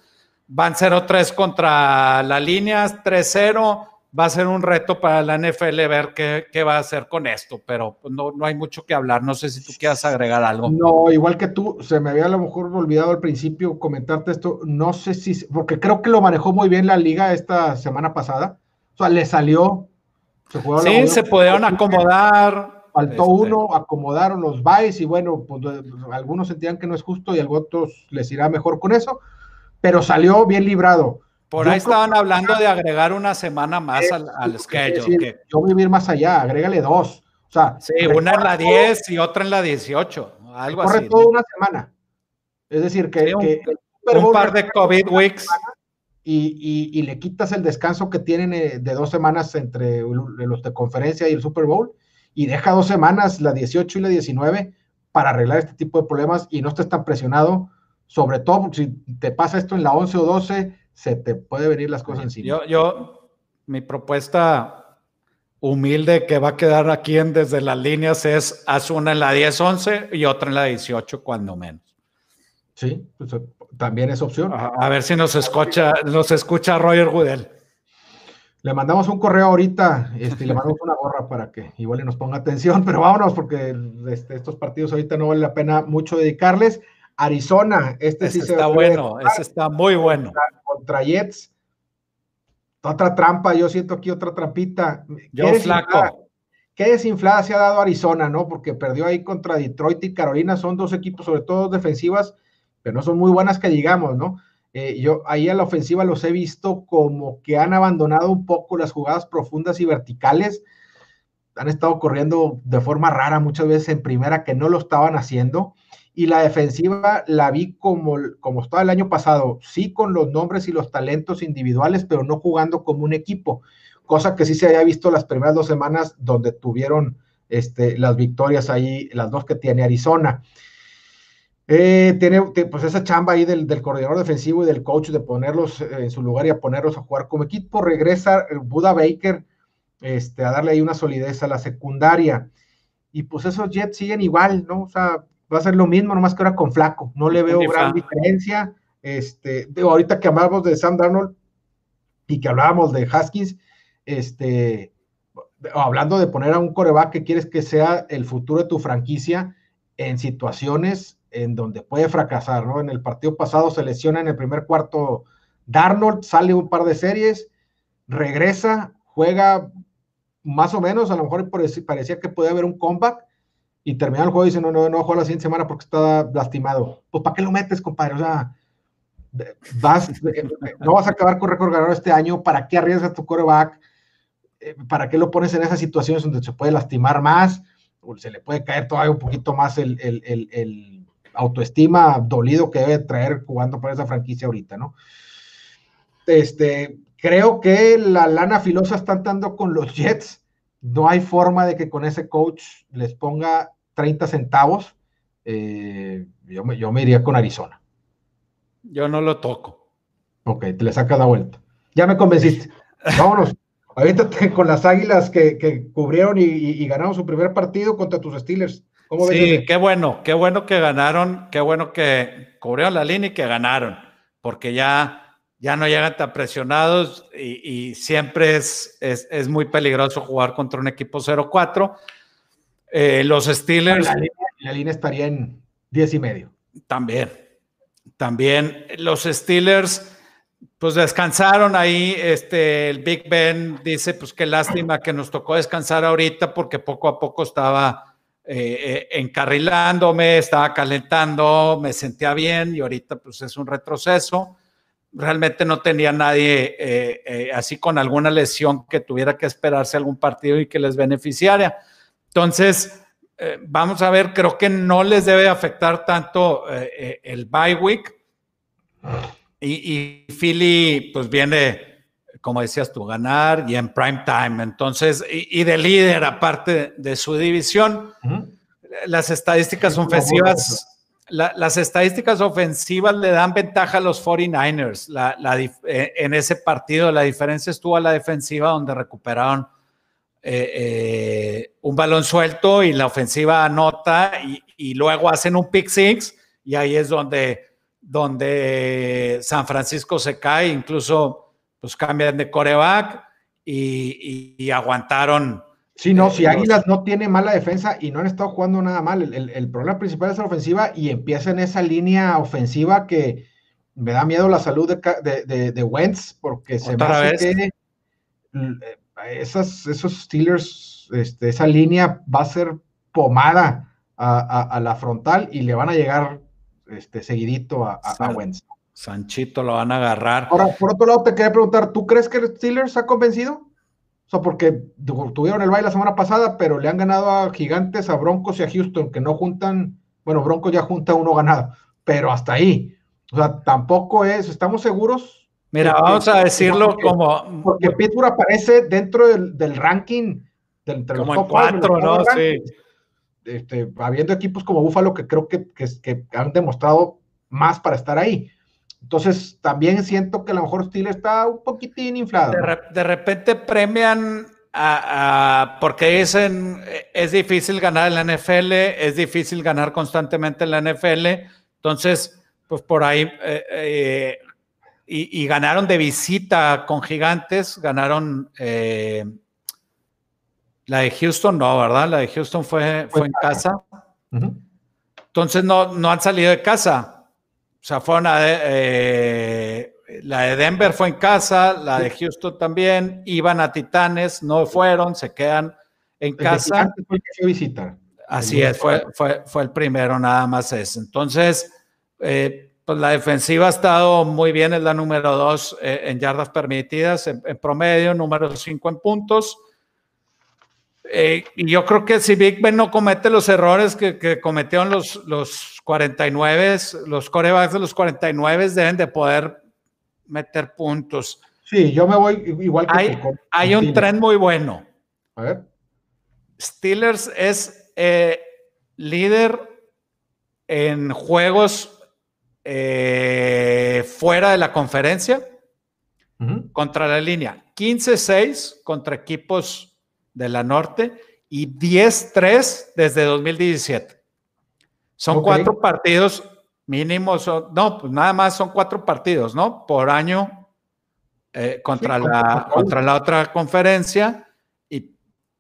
[SPEAKER 1] Van 0-3 contra la línea, 3-0. Va a ser un reto para la NFL ver qué, va a hacer con esto, pero pues, no, no hay mucho que hablar. No sé si tú quieras agregar algo.
[SPEAKER 2] No, igual que tú, se me había a lo mejor olvidado al principio comentarte esto. No sé si, porque creo que lo manejó muy bien la liga esta semana pasada. O sea, le salió
[SPEAKER 1] sí, se pudieron acomodar.
[SPEAKER 2] Faltó este. uno, acomodaron los buys y bueno, pues, algunos sentían que no es justo y a otros les irá mejor con eso, pero salió bien librado.
[SPEAKER 1] Por ahí estaban hablando de agregar una semana más al, al schedule.
[SPEAKER 2] Yo voy a ir más allá, agrégale dos. O sea,
[SPEAKER 1] sí, una en la 10 y otra en la 18, algo
[SPEAKER 2] corre así. toda una semana. Es decir, que,
[SPEAKER 1] un, par de COVID weeks
[SPEAKER 2] y, le quitas el descanso que tienen eh, de dos semanas entre los de conferencia y el Super Bowl y deja dos semanas, la 18 y la 19, para arreglar este tipo de problemas y no estés tan presionado, sobre todo si te pasa esto en la 11 o 12, se te puede venir las cosas encima.
[SPEAKER 1] Yo, yo, mi propuesta humilde que va a quedar aquí en desde las líneas es haz una en la 10-11 y otra en la 18 cuando menos.
[SPEAKER 2] Sí, pues también es opción.
[SPEAKER 1] A, ver si nos escucha, nos escucha Roger Goodell.
[SPEAKER 2] Le mandamos un correo ahorita este, y le mandamos una gorra para que igual nos ponga atención, [laughs] pero vámonos porque este, estos partidos ahorita no vale la pena mucho dedicarles. Arizona, este sí
[SPEAKER 1] está bueno, ese está muy bueno.
[SPEAKER 2] Contra, Jets. Otra trampa, yo siento aquí otra trampita.
[SPEAKER 1] Yo flaco.
[SPEAKER 2] qué desinflada se ha dado Arizona, ¿no? Porque perdió ahí contra Detroit y Carolina, son dos equipos, sobre todo defensivas, pero no son muy buenas que digamos, ¿no? Eh, yo ahí a la ofensiva los he visto como que han abandonado un poco las jugadas profundas y verticales. Han estado corriendo de forma rara muchas veces en primera que no lo estaban haciendo. Y la defensiva la vi como, como estaba el año pasado, sí con los nombres y los talentos individuales, pero no jugando como un equipo, cosa que sí se había visto las primeras dos semanas donde tuvieron este, las victorias ahí, las dos que tiene Arizona. Eh, tiene pues esa chamba ahí del, coordinador defensivo y del coach de ponerlos eh, en su lugar y a ponerlos a jugar como equipo. Regresa eh, Buda Baker este, a darle ahí una solidez a la secundaria. Y pues esos Jets siguen igual, ¿no? O sea, va a ser lo mismo, nomás que ahora con Flaco. No le veo gran diferencia. Este, ahorita que hablamos de Sam Darnold y que hablábamos de Haskins, este, hablando de poner a un coreback que quieres que sea el futuro de tu franquicia en situaciones en donde puede fracasar, ¿no? En el partido pasado se lesiona en el primer cuarto Darnold, sale un par de series, regresa, juega más o menos, a lo mejor parecía que podía haber un comeback y termina el juego y dice, no, no, no juego la siguiente semana porque está lastimado. Pues ¿para qué lo metes, compadre? O sea, vas, no vas a acabar con récord ganador este año, ¿para qué arriesgas tu coreback? Eh, ¿Para qué lo pones en esas situaciones donde se puede lastimar más? O se le puede caer todavía un poquito más el, el, el autoestima dolido que debe traer jugando para esa franquicia ahorita, ¿no? Este, creo que la lana filosa está dando con los Jets. No hay forma de que con ese coach les ponga 30 centavos. Eh, yo, me, yo me iría con Arizona.
[SPEAKER 1] Yo no lo toco.
[SPEAKER 2] Ok, te le saca la vuelta. Ya me convenciste. Vámonos. [laughs] Ahorita con las águilas que, cubrieron y, y, ganaron su primer partido contra tus Steelers
[SPEAKER 1] sí, qué bueno, qué bueno que ganaron, qué bueno que cubrieron la línea y que ganaron, porque ya, ya no llegan tan presionados y, siempre es, es, muy peligroso jugar contra un equipo 0-4. Eh, los Steelers.
[SPEAKER 2] La línea, estaría en 10 y medio.
[SPEAKER 1] También, también. Los Steelers pues descansaron ahí, este, el Big Ben dice, pues qué lástima que nos tocó descansar ahorita porque poco a poco estaba eh, eh, encarrilándome, estaba calentando, me sentía bien y ahorita pues es un retroceso. Realmente no tenía nadie eh, así con alguna lesión que tuviera que esperarse algún partido y que les beneficiara. Entonces, vamos a ver, creo que no les debe afectar tanto el bye week. Y, y Philly pues viene como decías tú, ganar y en prime time. Entonces, y, de líder aparte de su división, las estadísticas ofensivas, las estadísticas ofensivas le dan ventaja a los 49ers. Eh, en ese partido la diferencia estuvo a la defensiva donde recuperaron eh, eh, un balón suelto y la ofensiva anota y, y, luego hacen un pick six y ahí es donde, donde San Francisco se cae, incluso pues cambian de coreback y, aguantaron.
[SPEAKER 2] Sí, no, si Águilas no tiene mala defensa y no han estado jugando nada mal, el, problema principal es la ofensiva y empieza en esa línea ofensiva que me da miedo la salud de, de, Wentz porque se me hace que eh, esas, esos Steelers, este, esa línea va a ser pomada a, la frontal y le van a llegar este, seguidito a, a Wentz.
[SPEAKER 1] Sanchito lo van a agarrar.
[SPEAKER 2] Ahora, por otro lado, te quería preguntar, ¿tú crees que el Steelers ha convencido? O sea, porque tuvieron el baile la semana pasada, pero le han ganado a Gigantes, a Broncos y a Houston, que no juntan, bueno, Broncos ya junta uno ganado, pero hasta ahí. O sea, tampoco es, ¿estamos seguros?
[SPEAKER 1] Mira, vamos a decirlo como...
[SPEAKER 2] Porque Pittsburgh aparece dentro del, ranking del, entre
[SPEAKER 1] como los cuatro, ¿no? Sí.
[SPEAKER 2] Este, habiendo equipos como Buffalo que creo que, que han demostrado más para estar ahí. Entonces, también siento que a lo mejor Steelers está un poquitín inflado.
[SPEAKER 1] De, repente premian a, porque dicen es difícil ganar en la NFL, es difícil ganar constantemente en la NFL. Entonces, pues por ahí, eh, eh, y, ganaron de visita con gigantes, ganaron eh, la de Houston, no, ¿verdad? La de Houston fue, fue en casa. Entonces no, no han salido de casa. O sea, fueron a, eh, la de Denver fue en casa, la de Houston también, iban a Titanes, no fueron, se quedan en casa. Así es, fue, fue, fue, el primero, nada más es. Entonces, eh, pues la defensiva ha estado muy bien, es la número dos eh, en yardas permitidas, en, promedio, número cinco en puntos. Eh, y yo creo que si Big Ben no comete los errores que, que cometieron los, los 49, los corebacks de los 49 deben de poder meter puntos.
[SPEAKER 2] Sí, yo me voy igual que
[SPEAKER 1] Hay, hay un tren muy bueno.
[SPEAKER 2] A ver.
[SPEAKER 1] Steelers es eh, líder en juegos eh, fuera de la conferencia contra la línea. 15-6 contra equipos de la norte y 10-3 desde 2017. Son cuatro partidos mínimos, no, pues nada más son cuatro partidos, ¿no? Por año eh, contra, la, contra la otra conferencia y,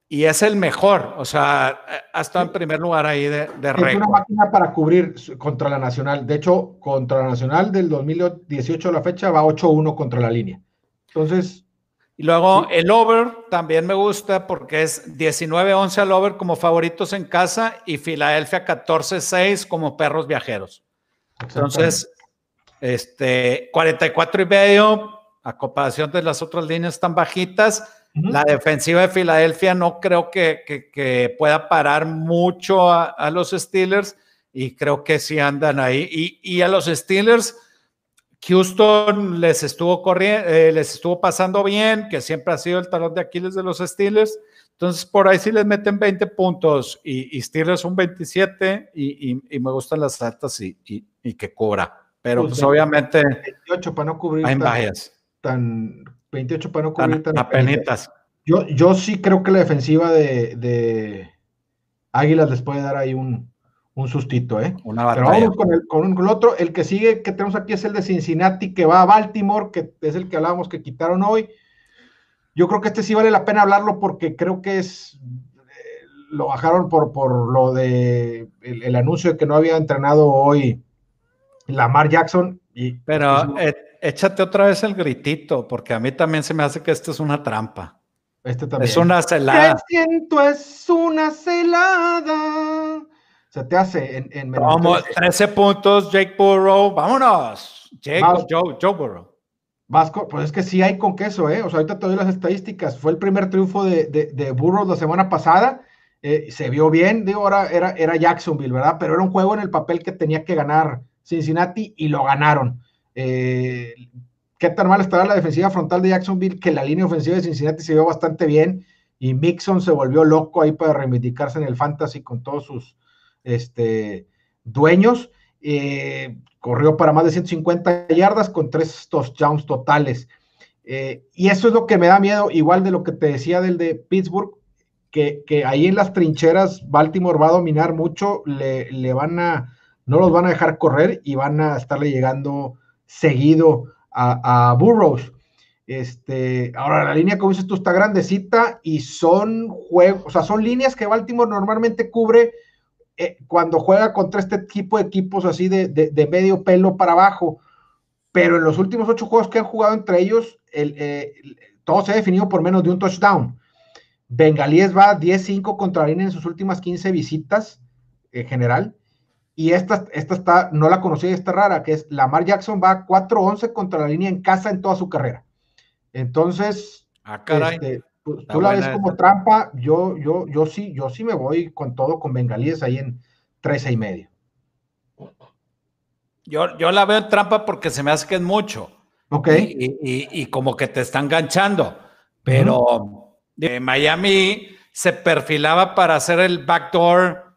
[SPEAKER 1] y, es el mejor, o sea, ha estado en primer lugar ahí de, de
[SPEAKER 2] Es una máquina para cubrir contra la Nacional. De hecho, contra la Nacional del 2018 a la fecha va 8-1 contra la línea. Entonces,
[SPEAKER 1] y luego el over también me gusta porque es 19-11 al over como favoritos en casa y Filadelfia 14-6 como perros viajeros. Entonces, este 44 y medio, a comparación de las otras líneas tan bajitas, la defensiva de Filadelfia no creo que, pueda parar mucho a, los Steelers y creo que sí andan ahí. Y, y a los Steelers Houston les estuvo corriendo, eh, les estuvo pasando bien, que siempre ha sido el talón de Aquiles de los Steelers. Entonces, por ahí sí les meten 20 puntos y, Steelers un 27 y, me gustan las altas y, que cobra. Pero pues, pues obviamente.
[SPEAKER 2] 28 para no cubrir.
[SPEAKER 1] Hay
[SPEAKER 2] tan, 28 para no cubrir
[SPEAKER 1] tan. apenitas.
[SPEAKER 2] Yo, yo sí creo que la defensiva de, de Águilas les puede dar ahí un, un sustito, ¿eh?
[SPEAKER 1] Una
[SPEAKER 2] Pero vamos con el, con, el, otro. El que sigue que tenemos aquí es el de Cincinnati, que va a Baltimore, que es el que hablábamos que quitaron hoy. Yo creo que este sí vale la pena hablarlo porque creo que es. Eh, lo bajaron por, por lo de el, anuncio de que no había entrenado hoy Lamar Jackson. Y,
[SPEAKER 1] Pero eh, échate otra vez el gritito, porque a mí también se me hace que esto es una trampa.
[SPEAKER 2] Este también.
[SPEAKER 1] Es una celada.
[SPEAKER 2] siento es una celada se te hace en, en
[SPEAKER 1] Vamos, 13 puntos, Jake Burrow, vámonos. Jake, Joe, Joe Burrow.
[SPEAKER 2] Vasco, pues es que sí hay con queso, ¿eh? O sea, ahorita te doy las estadísticas. Fue el primer triunfo de, de, de Burrow la semana pasada. Eh, se vio bien, digo, ahora era, era Jacksonville, ¿verdad? Pero era un juego en el papel que tenía que ganar Cincinnati y lo ganaron. Eh, ¿Qué tan mal estará la defensiva frontal de Jacksonville? Que la línea ofensiva de Cincinnati se vio bastante bien y Mixon se volvió loco ahí para reivindicarse en el fantasy con todos sus, este, dueños. Eh, corrió para más de 150 yardas con tres touchdowns totales. Eh, y eso es lo que me da miedo, igual de lo que te decía del de Pittsburgh, que, ahí en las trincheras Baltimore va a dominar mucho, le, van a, no los van a dejar correr y van a estarle llegando seguido a, Burrows. Este, ahora la línea, como dices tú, está grandecita y son juegos, o sea, son líneas que Baltimore normalmente cubre eh, cuando juega contra este tipo de equipos así de, medio pelo para abajo, pero en los últimos ocho juegos que han jugado entre ellos, el, eh, todo se ha definido por menos de un touchdown. Bengalíes va 10-5 contra línea en sus últimas 15 visitas en general. Y esta, esta está, no la conocí, está rara, que es Lamar Jackson va 4-11 contra la línea en casa en toda su carrera. Entonces,
[SPEAKER 1] ah, caray.
[SPEAKER 2] Este, pues, tú, la ves como trampa, yo, yo, yo sí, yo sí me voy con todo con bengalíes ahí en 13 y medio.
[SPEAKER 1] Yo, yo la veo en trampa porque se me hace que es mucho.
[SPEAKER 2] Ok.
[SPEAKER 1] Y, como que te están ganchando. Pero Miami se perfilaba para hacer el backdoor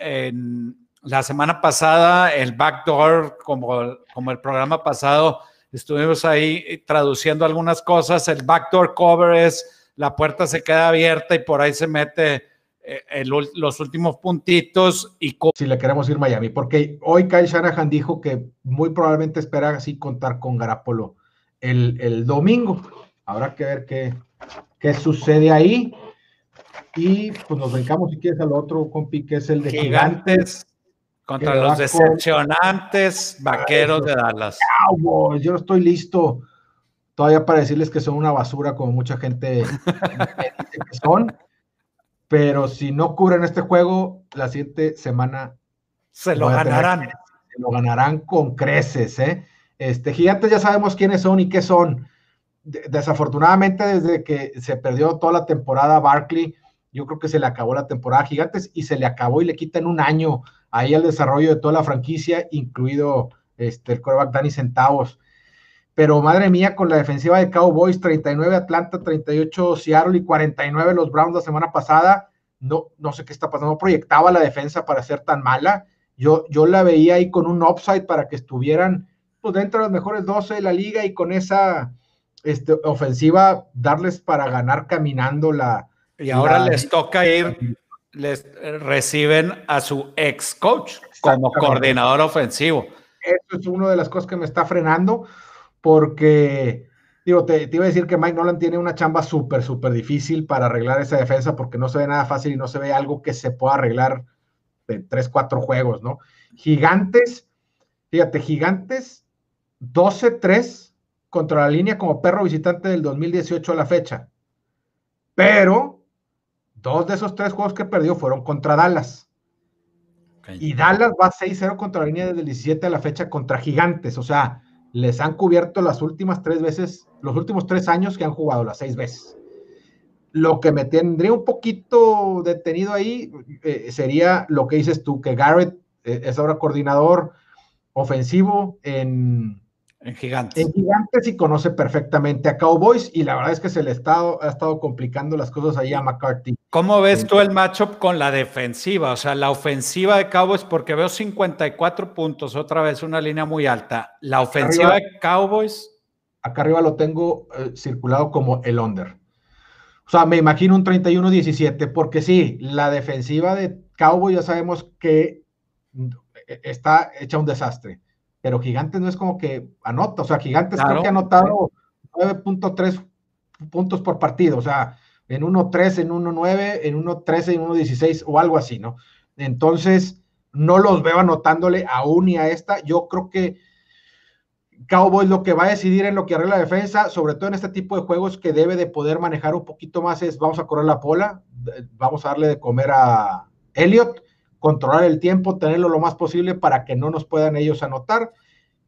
[SPEAKER 1] en la semana pasada, el backdoor, como, como el programa pasado, estuvimos ahí traduciendo algunas cosas. El backdoor cover es la puerta se queda abierta y por ahí se mete eh, los últimos puntitos. y
[SPEAKER 2] Si le queremos ir a Miami, porque hoy Kyle Shanahan dijo que muy probablemente espera así contar con Garapolo el, domingo. Habrá que ver qué, qué sucede ahí. Y pues nos brincamos si quieres al otro compi, que es el de
[SPEAKER 1] Gigantes. Contra los decepcionantes vaqueros de Dallas.
[SPEAKER 2] Cowboys, yo estoy listo todavía para decirles que son una basura, como mucha gente [laughs] dice que son. Pero si no cubren este juego, la siguiente semana
[SPEAKER 1] se lo ganarán.
[SPEAKER 2] se lo ganarán con creces, ¿eh? Este, gigantes ya sabemos quiénes son y qué son. Desafortunadamente, desde que se perdió toda la temporada Barkley, yo creo que se le acabó la temporada Gigantes y se le acabó y le quitan un año ahí al desarrollo de toda la franquicia, incluido este, el coreback Danny Centavos. Pero madre mía, con la defensiva de Cowboys, 39 Atlanta, 38 Seattle y 49 los Browns la semana pasada, no, no sé qué está pasando, no proyectaba la defensa para ser tan mala. Yo, yo la veía ahí con un upside para que estuvieran pues, dentro de los mejores 12 de la liga y con esa este, ofensiva darles para ganar caminando la.
[SPEAKER 1] Y ahora les toca ir, les reciben a su ex coach como coordinador ofensivo.
[SPEAKER 2] Eso es una de las cosas que me está frenando, porque digo, te, te, iba a decir que Mike Nolan tiene una chamba súper, súper difícil para arreglar esa defensa porque no se ve nada fácil y no se ve algo que se pueda arreglar en tres, cuatro juegos, ¿no? Gigantes, fíjate, Gigantes 12-3 contra la línea como perro visitante del 2018 a la fecha. Pero dos de esos tres juegos que perdió fueron contra Dallas. Y Dallas va 6-0 contra la línea desde el 17 a la fecha contra Gigantes. O sea, les han cubierto las últimas tres veces, los últimos tres años que han jugado, las seis veces. Lo que me tendría un poquito detenido ahí eh, sería lo que dices tú, que Garrett eh, es ahora coordinador ofensivo en,
[SPEAKER 1] en Gigantes.
[SPEAKER 2] En Gigantes y conoce perfectamente a Cowboys y la verdad es que se le ha estado, ha estado complicando las cosas ahí a McCarthy.
[SPEAKER 1] ¿Cómo ves tú el matchup con la defensiva? O sea, la ofensiva de Cowboys, porque veo 54 puntos, otra vez una línea muy alta. La ofensiva de Cowboys.
[SPEAKER 2] Acá arriba lo tengo eh, circulado como el under. O sea, me imagino un 31-17, porque sí, la defensiva de Cowboys ya sabemos que eh, está hecha un desastre pero Gigantes no es como que anota, o sea, Gigantes creo que ha anotado 9.3 puntos por partido, o sea, en 1.3, en 1.9, en 1.13, en 1.16 o algo así, ¿no? Entonces, no los veo anotándole aún ni a esta. Yo creo que Cowboys lo que va a decidir en lo que arregla la defensa, sobre todo en este tipo de juegos que debe de poder manejar un poquito más, es vamos a correr la pola, vamos a darle de comer a Elliot controlar el tiempo, tenerlo lo más posible para que no nos puedan ellos anotar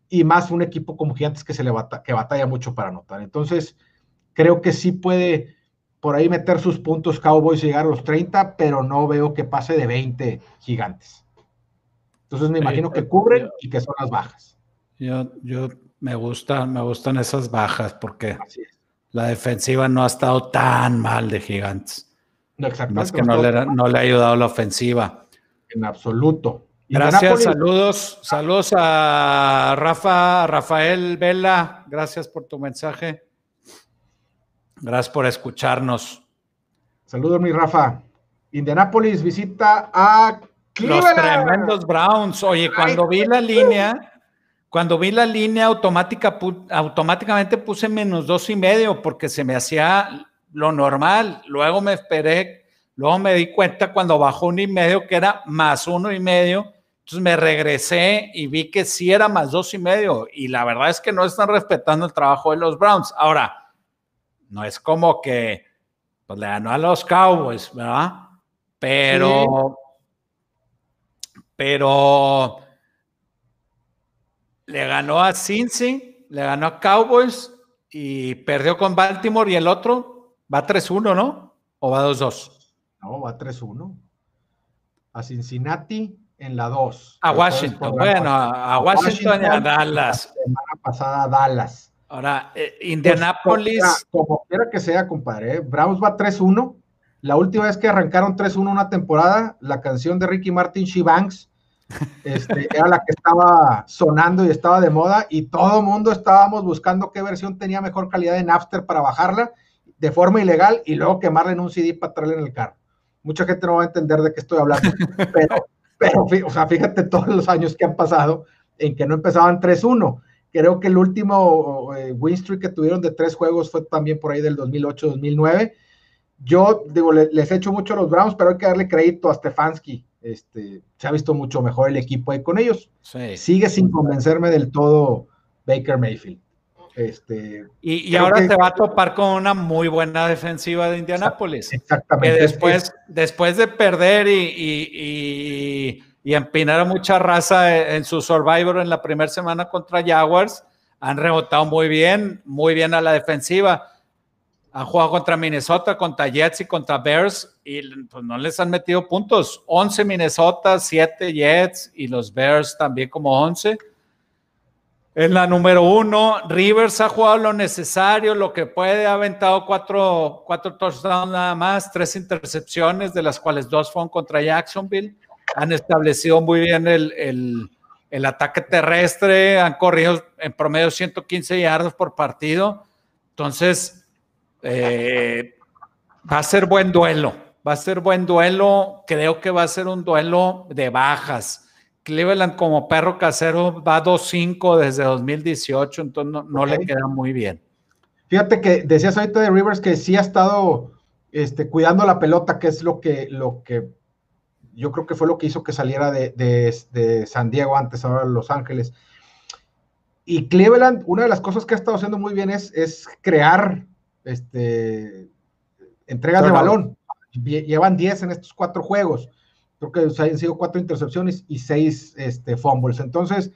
[SPEAKER 2] y más un equipo como Gigantes que se le que batalla mucho para anotar. Entonces, creo que sí puede por ahí meter sus puntos Cowboys y llegar a los 30, pero no veo que pase de 20 Gigantes. Entonces me imagino que cubren y que son las bajas.
[SPEAKER 1] Yo, yo me gusta, me gustan esas bajas porque la defensiva no ha estado tan mal de Gigantes. No, exactamente. Más que no, le, no le ha ayudado la ofensiva
[SPEAKER 2] en absoluto.
[SPEAKER 1] Gracias, saludos, saludos a Rafa, Rafael Vela, gracias por tu mensaje. Gracias por escucharnos.
[SPEAKER 2] Saludos, mi Rafa. Indianapolis visita a
[SPEAKER 1] Cleveland. Los tremendos Browns. Oye, cuando vi la línea, cuando vi la línea automática, automáticamente puse menos dos y medio porque se me hacía lo normal. Luego me esperé Luego me di cuenta cuando bajó uno y medio que era más uno y medio. Entonces me regresé y vi que sí era más dos y medio. Y la verdad es que no están respetando el trabajo de los Browns. Ahora, no es como que pues, le ganó a los Cowboys, ¿verdad? Pero, pero le ganó a Cincy, le ganó a Cowboys y perdió con Baltimore y el otro va 3-1, ¿no? ¿O va 2-2?
[SPEAKER 2] No, va 3-1. A Cincinnati en la 2.
[SPEAKER 1] A Washington, bueno, a, Washington, y a Dallas.
[SPEAKER 2] La semana pasada Dallas.
[SPEAKER 1] Ahora, eh, Indianapolis. Pues,
[SPEAKER 2] como quiera que sea, compadre, ¿eh? Browns va 3-1. La última vez que arrancaron 3-1 una temporada, la canción de Ricky Martin, She Banks, [laughs] este, era la que estaba sonando y estaba de moda, y todo mundo estábamos buscando qué versión tenía mejor calidad de Napster para bajarla de forma ilegal y luego quemarla en un CD para traerla en el carro mucha gente no va a entender de qué estoy hablando, [laughs] pero, pero o sea, fíjate todos los años que han pasado en que no empezaban 3-1. Creo que el último eh, win streak que tuvieron de tres juegos fue también por ahí del 2008-2009. Yo digo, les echo mucho a los Browns, pero hay que darle crédito a Stefanski. este, se ha visto mucho mejor el equipo ahí con ellos. Sigue sin convencerme del todo Baker Mayfield. Este,
[SPEAKER 1] y, ahora te va a topar con una muy buena defensiva de Indianápolis. Exactamente. después, después de perder y, y, empinar a mucha raza en su Survivor en la primera semana contra Jaguars, han rebotado muy bien, muy bien a la defensiva. Han jugado contra Minnesota, contra Jets y contra Bears y pues no les han metido puntos. 11 Minnesota, 7 Jets y los Bears también como 11. En la número uno, Rivers ha jugado lo necesario, lo que puede, ha aventado cuatro, cuatro touchdowns nada más, tres intercepciones, de las cuales dos fueron contra Jacksonville. Han establecido muy bien el, ataque terrestre, han corrido en promedio 115 yardas por partido. Entonces, eh, va a ser buen duelo, va a ser buen duelo. Creo que va a ser un duelo de bajas Cleveland como perro casero va 2-5 desde 2018, entonces no, le queda muy bien.
[SPEAKER 2] Fíjate que decías ahorita de Rivers que sí ha estado este, cuidando la pelota, que es lo que, lo que yo creo que fue lo que hizo que saliera de, San Diego antes, ahora Los Ángeles. Y Cleveland, una de las cosas que ha estado haciendo muy bien es, es crear este, entregas de balón. Llevan 10 en estos cuatro juegos creo que han sido cuatro intercepciones y seis este, fumbles. Entonces,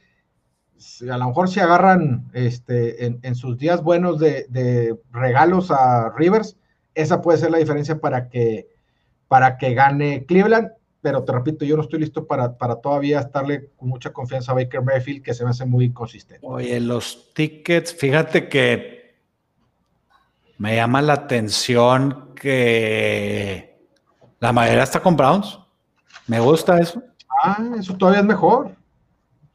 [SPEAKER 2] a lo mejor si agarran este, en, sus días buenos de, regalos a Rivers, esa puede ser la diferencia para que, para que gane Cleveland. Pero te repito, yo no estoy listo para, para todavía estarle con mucha confianza a Baker Mayfield, que se me hace muy consistente.
[SPEAKER 1] Oye, los tickets, fíjate que me llama la atención que la mayoría está con Browns. Me gusta eso.
[SPEAKER 2] Ah, eso todavía es mejor.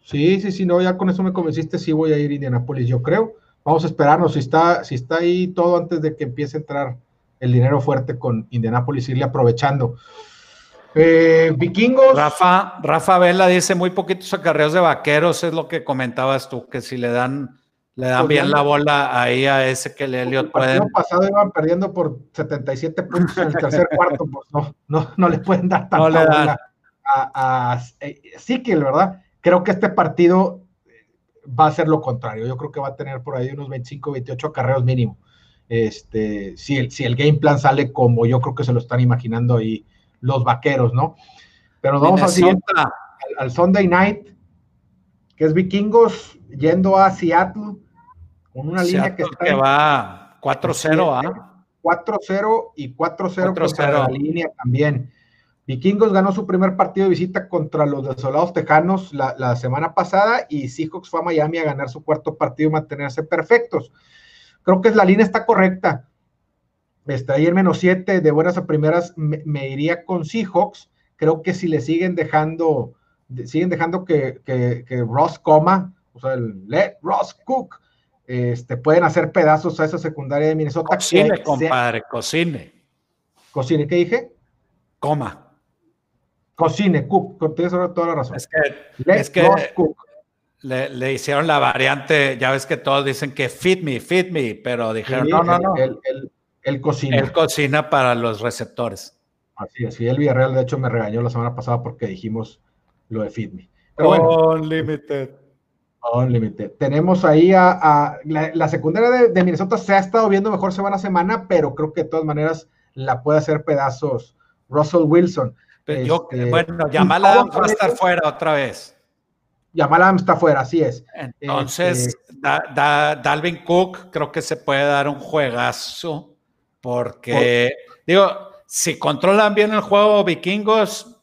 [SPEAKER 2] Sí, sí, sí, no, ya con eso me convenciste, sí voy a ir a Indianapolis, yo creo. Vamos a esperarnos, si está, si está ahí todo antes de que empiece a entrar el dinero fuerte con Indianapolis, irle aprovechando. Eh, vikingos.
[SPEAKER 1] Rafa, Rafa Vela dice muy poquitos acarreos de vaqueros, es lo que comentabas tú, que si le dan, le dan pues bien la bola ahí a ese que le Elliot
[SPEAKER 2] puede. El pasado iban perdiendo por 77 puntos en el tercer [laughs] cuarto, pues no, no, no le pueden dar tanta bola a, a eh, ¿verdad? Creo que este partido va a ser lo contrario. Yo creo que va a tener por ahí unos 25, 28 carreros mínimo. Este, si el, si el game plan sale como yo creo que se lo están imaginando ahí los vaqueros, ¿no? Pero vamos al, al, Sunday night, que es Vikingos yendo a Seattle con una línea que está.
[SPEAKER 1] Que va 4-0, ¿ah?
[SPEAKER 2] 4-0 y 4-0 contra la línea también. Vikingos ganó su primer partido de visita contra los desolados tejanos la, semana pasada y Seahawks fue a Miami a ganar su cuarto partido y mantenerse perfectos. Creo que la línea está correcta. Está ahí en menos siete de buenas a primeras me, iría con Seahawks. Creo que si le siguen dejando, siguen dejando que, Ross coma, o sea, el let Ross cook, este, pueden hacer pedazos a esa secundaria de Minnesota.
[SPEAKER 1] Cocine, compadre, cocine.
[SPEAKER 2] Cocine, ¿qué dije?
[SPEAKER 1] Coma.
[SPEAKER 2] Cocine, Cook, tienes toda la razón.
[SPEAKER 1] Es que, Le, hicieron la variante, ya ves que todos dicen que fit me, fit me, pero dijeron, no, no, no.
[SPEAKER 2] Él, cocina.
[SPEAKER 1] Él cocina para los receptores.
[SPEAKER 2] Así es, y el Villarreal de hecho me regañó la semana pasada porque dijimos lo de fit me.
[SPEAKER 1] Unlimited.
[SPEAKER 2] Unlimited. Tenemos ahí a, la, secundaria de, de, Minnesota se ha estado viendo mejor semana a semana, pero creo que de todas maneras la puede hacer pedazos Russell Wilson.
[SPEAKER 1] Este, bueno, Yamala va a estar fuera otra vez.
[SPEAKER 2] Yamala está fuera, así es.
[SPEAKER 1] Entonces, este, Dalvin Cook creo que se puede dar un juegazo porque, digo, si controlan bien el juego vikingos,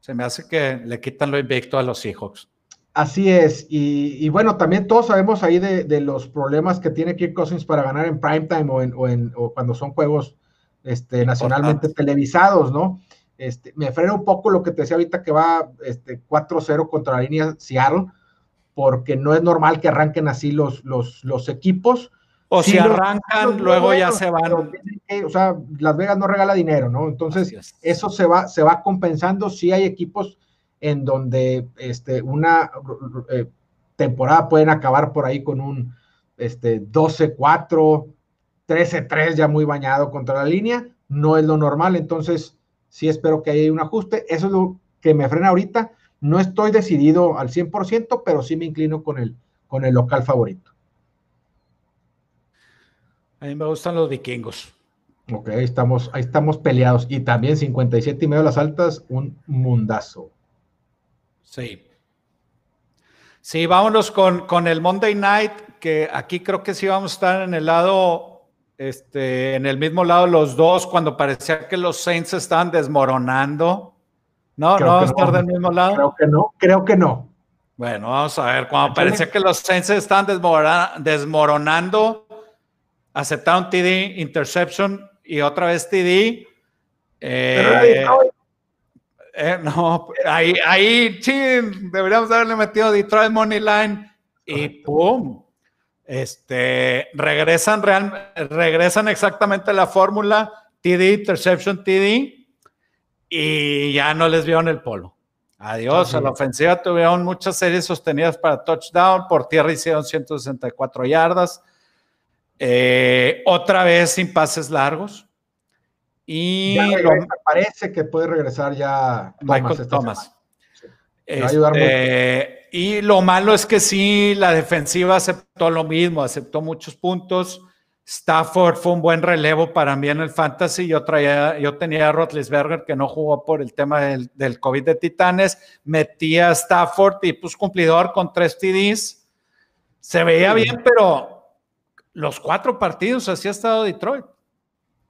[SPEAKER 1] se me hace que le quitan lo invicto a los Seahawks.
[SPEAKER 2] Así es, y, bueno, también todos sabemos ahí de, los problemas que tiene Kirk Cousins para ganar en primetime o, en, o, cuando son juegos este, nacionalmente televisados, ¿no? Este, me frena un poco lo que te decía ahorita que va este, 4-0 contra la línea Seattle, porque no es normal que arranquen así los, los, los equipos.
[SPEAKER 1] O si, arrancan, luego ya se van.
[SPEAKER 2] o sea, Las Vegas no regala dinero, ¿no? Entonces, eso se va, se va compensando. Si hay equipos en donde este, una eh, temporada pueden acabar por ahí con un este, 12-4, 13-3 ya muy bañado contra la línea, no es lo normal. Entonces, sí espero que haya un ajuste. Eso es lo que me frena ahorita. No estoy decidido al 100%, pero sí me inclino con el, con el local favorito.
[SPEAKER 1] A mí me gustan los vikingos.
[SPEAKER 2] Ok, ahí estamos, ahí estamos peleados. Y también 57 y medio las altas, un mundazo.
[SPEAKER 1] Sí. Sí, vámonos con, con el Monday Night, que aquí creo que sí vamos a estar en el lado, este, en el mismo lado los dos, cuando parecía que los Saints estaban desmoronando. No, no vamos a estar del mismo lado.
[SPEAKER 2] Creo que no, creo que no.
[SPEAKER 1] Bueno, vamos a ver, cuando parecía que los Saints estaban desmoronando, aceptaron TD, interception y otra vez TD. Eh, eh, no, ahí, ahí, sí, deberíamos haberle metido Detroit Money Line y ¡pum! Este, regresan, real, regresan exactamente la fórmula TD, interception TD y ya no les vieron el polo. Adiós, a la ofensiva tuvieron muchas series sostenidas para touchdown, por tierra hicieron 164 yardas, eh, otra vez sin pases largos. Y
[SPEAKER 2] parece que puede regresar ya
[SPEAKER 1] Michael Thomas. Este, y lo malo es que sí, la defensiva aceptó lo mismo, aceptó muchos puntos. Stafford fue un buen relevo para mí en el fantasy. Yo, traía, yo tenía a Rotlisberger que no jugó por el tema del, del COVID de Titanes. Metía a Stafford y pues cumplidor con tres TDs. Se veía bien, pero los cuatro partidos así ha estado Detroit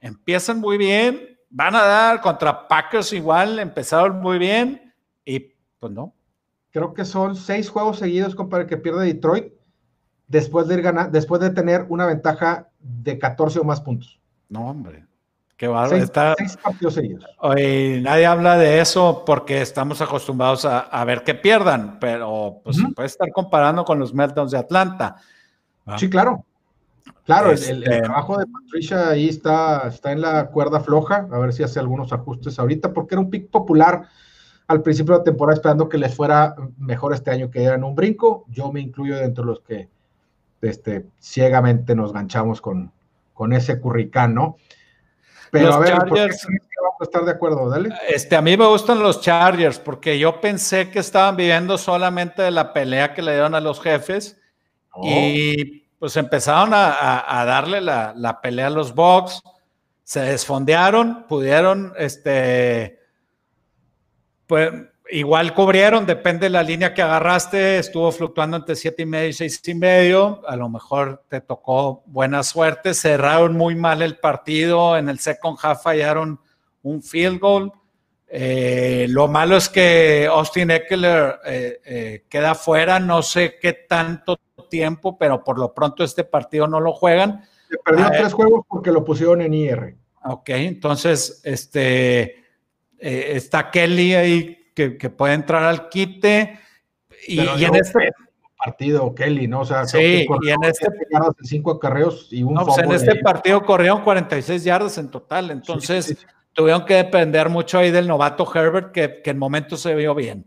[SPEAKER 1] empiezan muy bien, van a dar contra Packers igual, empezaron muy bien y pues no.
[SPEAKER 2] Creo que son seis juegos seguidos, compadre, que pierde Detroit después de, ir ganar, después de tener una ventaja de 14 o más puntos.
[SPEAKER 1] No, hombre. Qué bárbaro. Seis, partidos seguidos. nadie habla de eso porque estamos acostumbrados a, ver que pierdan, pero pues se puede estar comparando con los Meltdowns de Atlanta.
[SPEAKER 2] Sí, claro. Claro, el, este, trabajo de Patricia ahí está, está en la cuerda floja, a ver si hace algunos ajustes ahorita, porque era un pick popular al principio de la temporada esperando que les fuera mejor este año que dieran un brinco. Yo me incluyo dentro de los que este, ciegamente nos ganchamos con, con ese curricán, ¿no? Pero a ver, Chargers, vamos a estar de acuerdo? Dale.
[SPEAKER 1] Este, a mí me gustan los Chargers porque yo pensé que estaban viviendo solamente de la pelea que le dieron a los jefes y pues empezaron a, darle la, pelea a los Bucks, se desfondearon, pudieron, este, pues igual cubrieron, depende de la línea que agarraste, estuvo fluctuando entre siete y medio y seis y medio, a lo mejor te tocó buena suerte, cerraron muy mal el partido, en el second half fallaron un field goal. Eh, lo malo es que Austin Eckler eh, eh, queda fuera, no sé qué tanto tiempo, pero por lo pronto este partido no lo juegan.
[SPEAKER 2] Se perdieron tres juegos porque lo pusieron en IR.
[SPEAKER 1] Ok, entonces este, eh, está Kelly ahí que, puede entrar al quite. Y, en este
[SPEAKER 2] partido, Kelly, ¿no? O sea,
[SPEAKER 1] sí, y en este
[SPEAKER 2] cinco acarreos y un
[SPEAKER 1] no, pues en este partido corrieron 46 yardas en total, entonces tuvieron que depender mucho ahí del novato Herbert, que, que en momento se vio bien.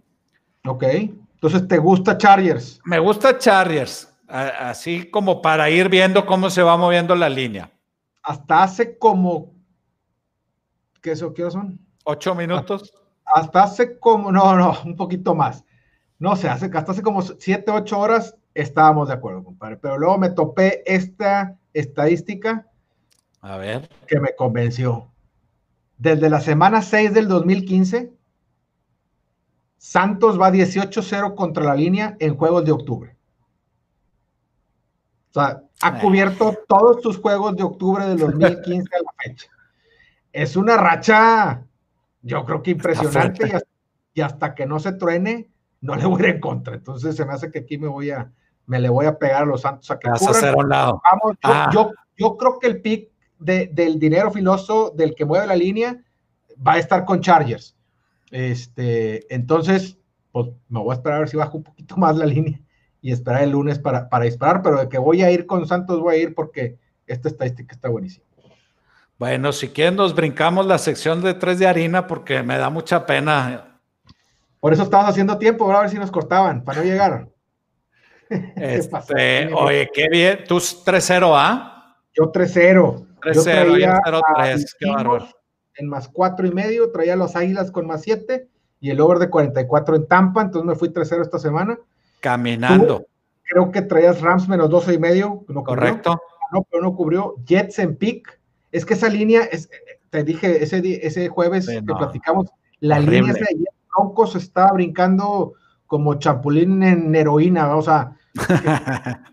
[SPEAKER 2] Ok, entonces te gusta Chargers.
[SPEAKER 1] Me gusta Chargers así como para ir viendo cómo se va moviendo la línea.
[SPEAKER 2] Hasta hace como, ¿qué eso qué son?
[SPEAKER 1] Ocho minutos.
[SPEAKER 2] Hasta hace como, no, no, un poquito más. No sé, hace, hasta hace como siete, ocho horas estábamos de acuerdo, compadre. Pero luego me topé esta estadística.
[SPEAKER 1] A ver.
[SPEAKER 2] Que me convenció. Desde la semana 6 del 2015, Santos va 18-0 contra la línea en juegos de octubre. O sea, ha cubierto todos sus juegos de octubre del 2015 a la fecha. Es una racha, yo creo que impresionante y hasta, que no se truene, no le voy a ir en contra. Entonces se me hace que aquí me voy a, me le voy a pegar a los Santos a que
[SPEAKER 1] Vas a hacer un lado.
[SPEAKER 2] Vamos, ah. yo, yo, creo que el pick del dinero filoso del que mueve la línea va a estar con Chargers. Este, entonces, pues me voy a esperar a ver si bajo un poquito más la línea y esperar el lunes para, disparar, pero de que voy a ir con Santos, voy a ir porque esta estadística está buenísima.
[SPEAKER 1] Bueno, si quieren nos brincamos la sección de tres de harina porque me da mucha pena.
[SPEAKER 2] Por eso estamos haciendo tiempo, a ver si nos cortaban, para no llegar. [laughs]
[SPEAKER 1] Este, oye, qué bien. ¿Tú 3-0,
[SPEAKER 2] ah? Yo 3-0.
[SPEAKER 1] 3-0, yo 0-3, qué bárbaro.
[SPEAKER 2] en más cuatro y medio, traía los Águilas con más siete y el over de 44 en Tampa, entonces me fui 3-0 esta semana.
[SPEAKER 1] Caminando.
[SPEAKER 2] creo que traías Rams menos 12 y medio.
[SPEAKER 1] No Correcto.
[SPEAKER 2] No, pero no cubrió. Jets en pick. Es que esa línea, es, te dije ese, ese jueves que platicamos, la línea de Broncos estaba brincando como champulín en heroína, o sea, [laughs]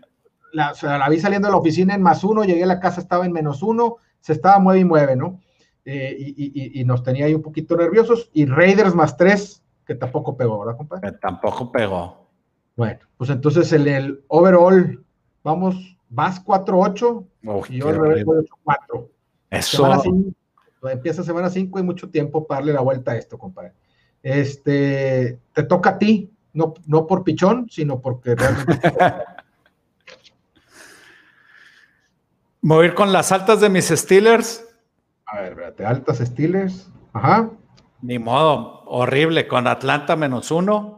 [SPEAKER 2] la, la, vi saliendo de la oficina en más uno, llegué a la casa, estaba en menos uno, se estaba mueve y mueve, ¿no? Eh, y, nos tenía ahí un poquito nerviosos, y Raiders más tres, que tampoco pegó, ¿verdad, compadre?
[SPEAKER 1] Que tampoco pegó.
[SPEAKER 2] Bueno, pues entonces en el overall, vamos, vas 4-8 y yo 8-4.
[SPEAKER 1] Eso.
[SPEAKER 2] empieza semana 5 y mucho tiempo para darle la vuelta a esto, compadre. Este, te toca a ti, no, no por pichón, sino porque realmente. [laughs]
[SPEAKER 1] Voy a ir con las altas de mis Steelers.
[SPEAKER 2] A ver, espérate, altas Steelers. Ajá.
[SPEAKER 1] Ni modo, horrible, con Atlanta menos uno.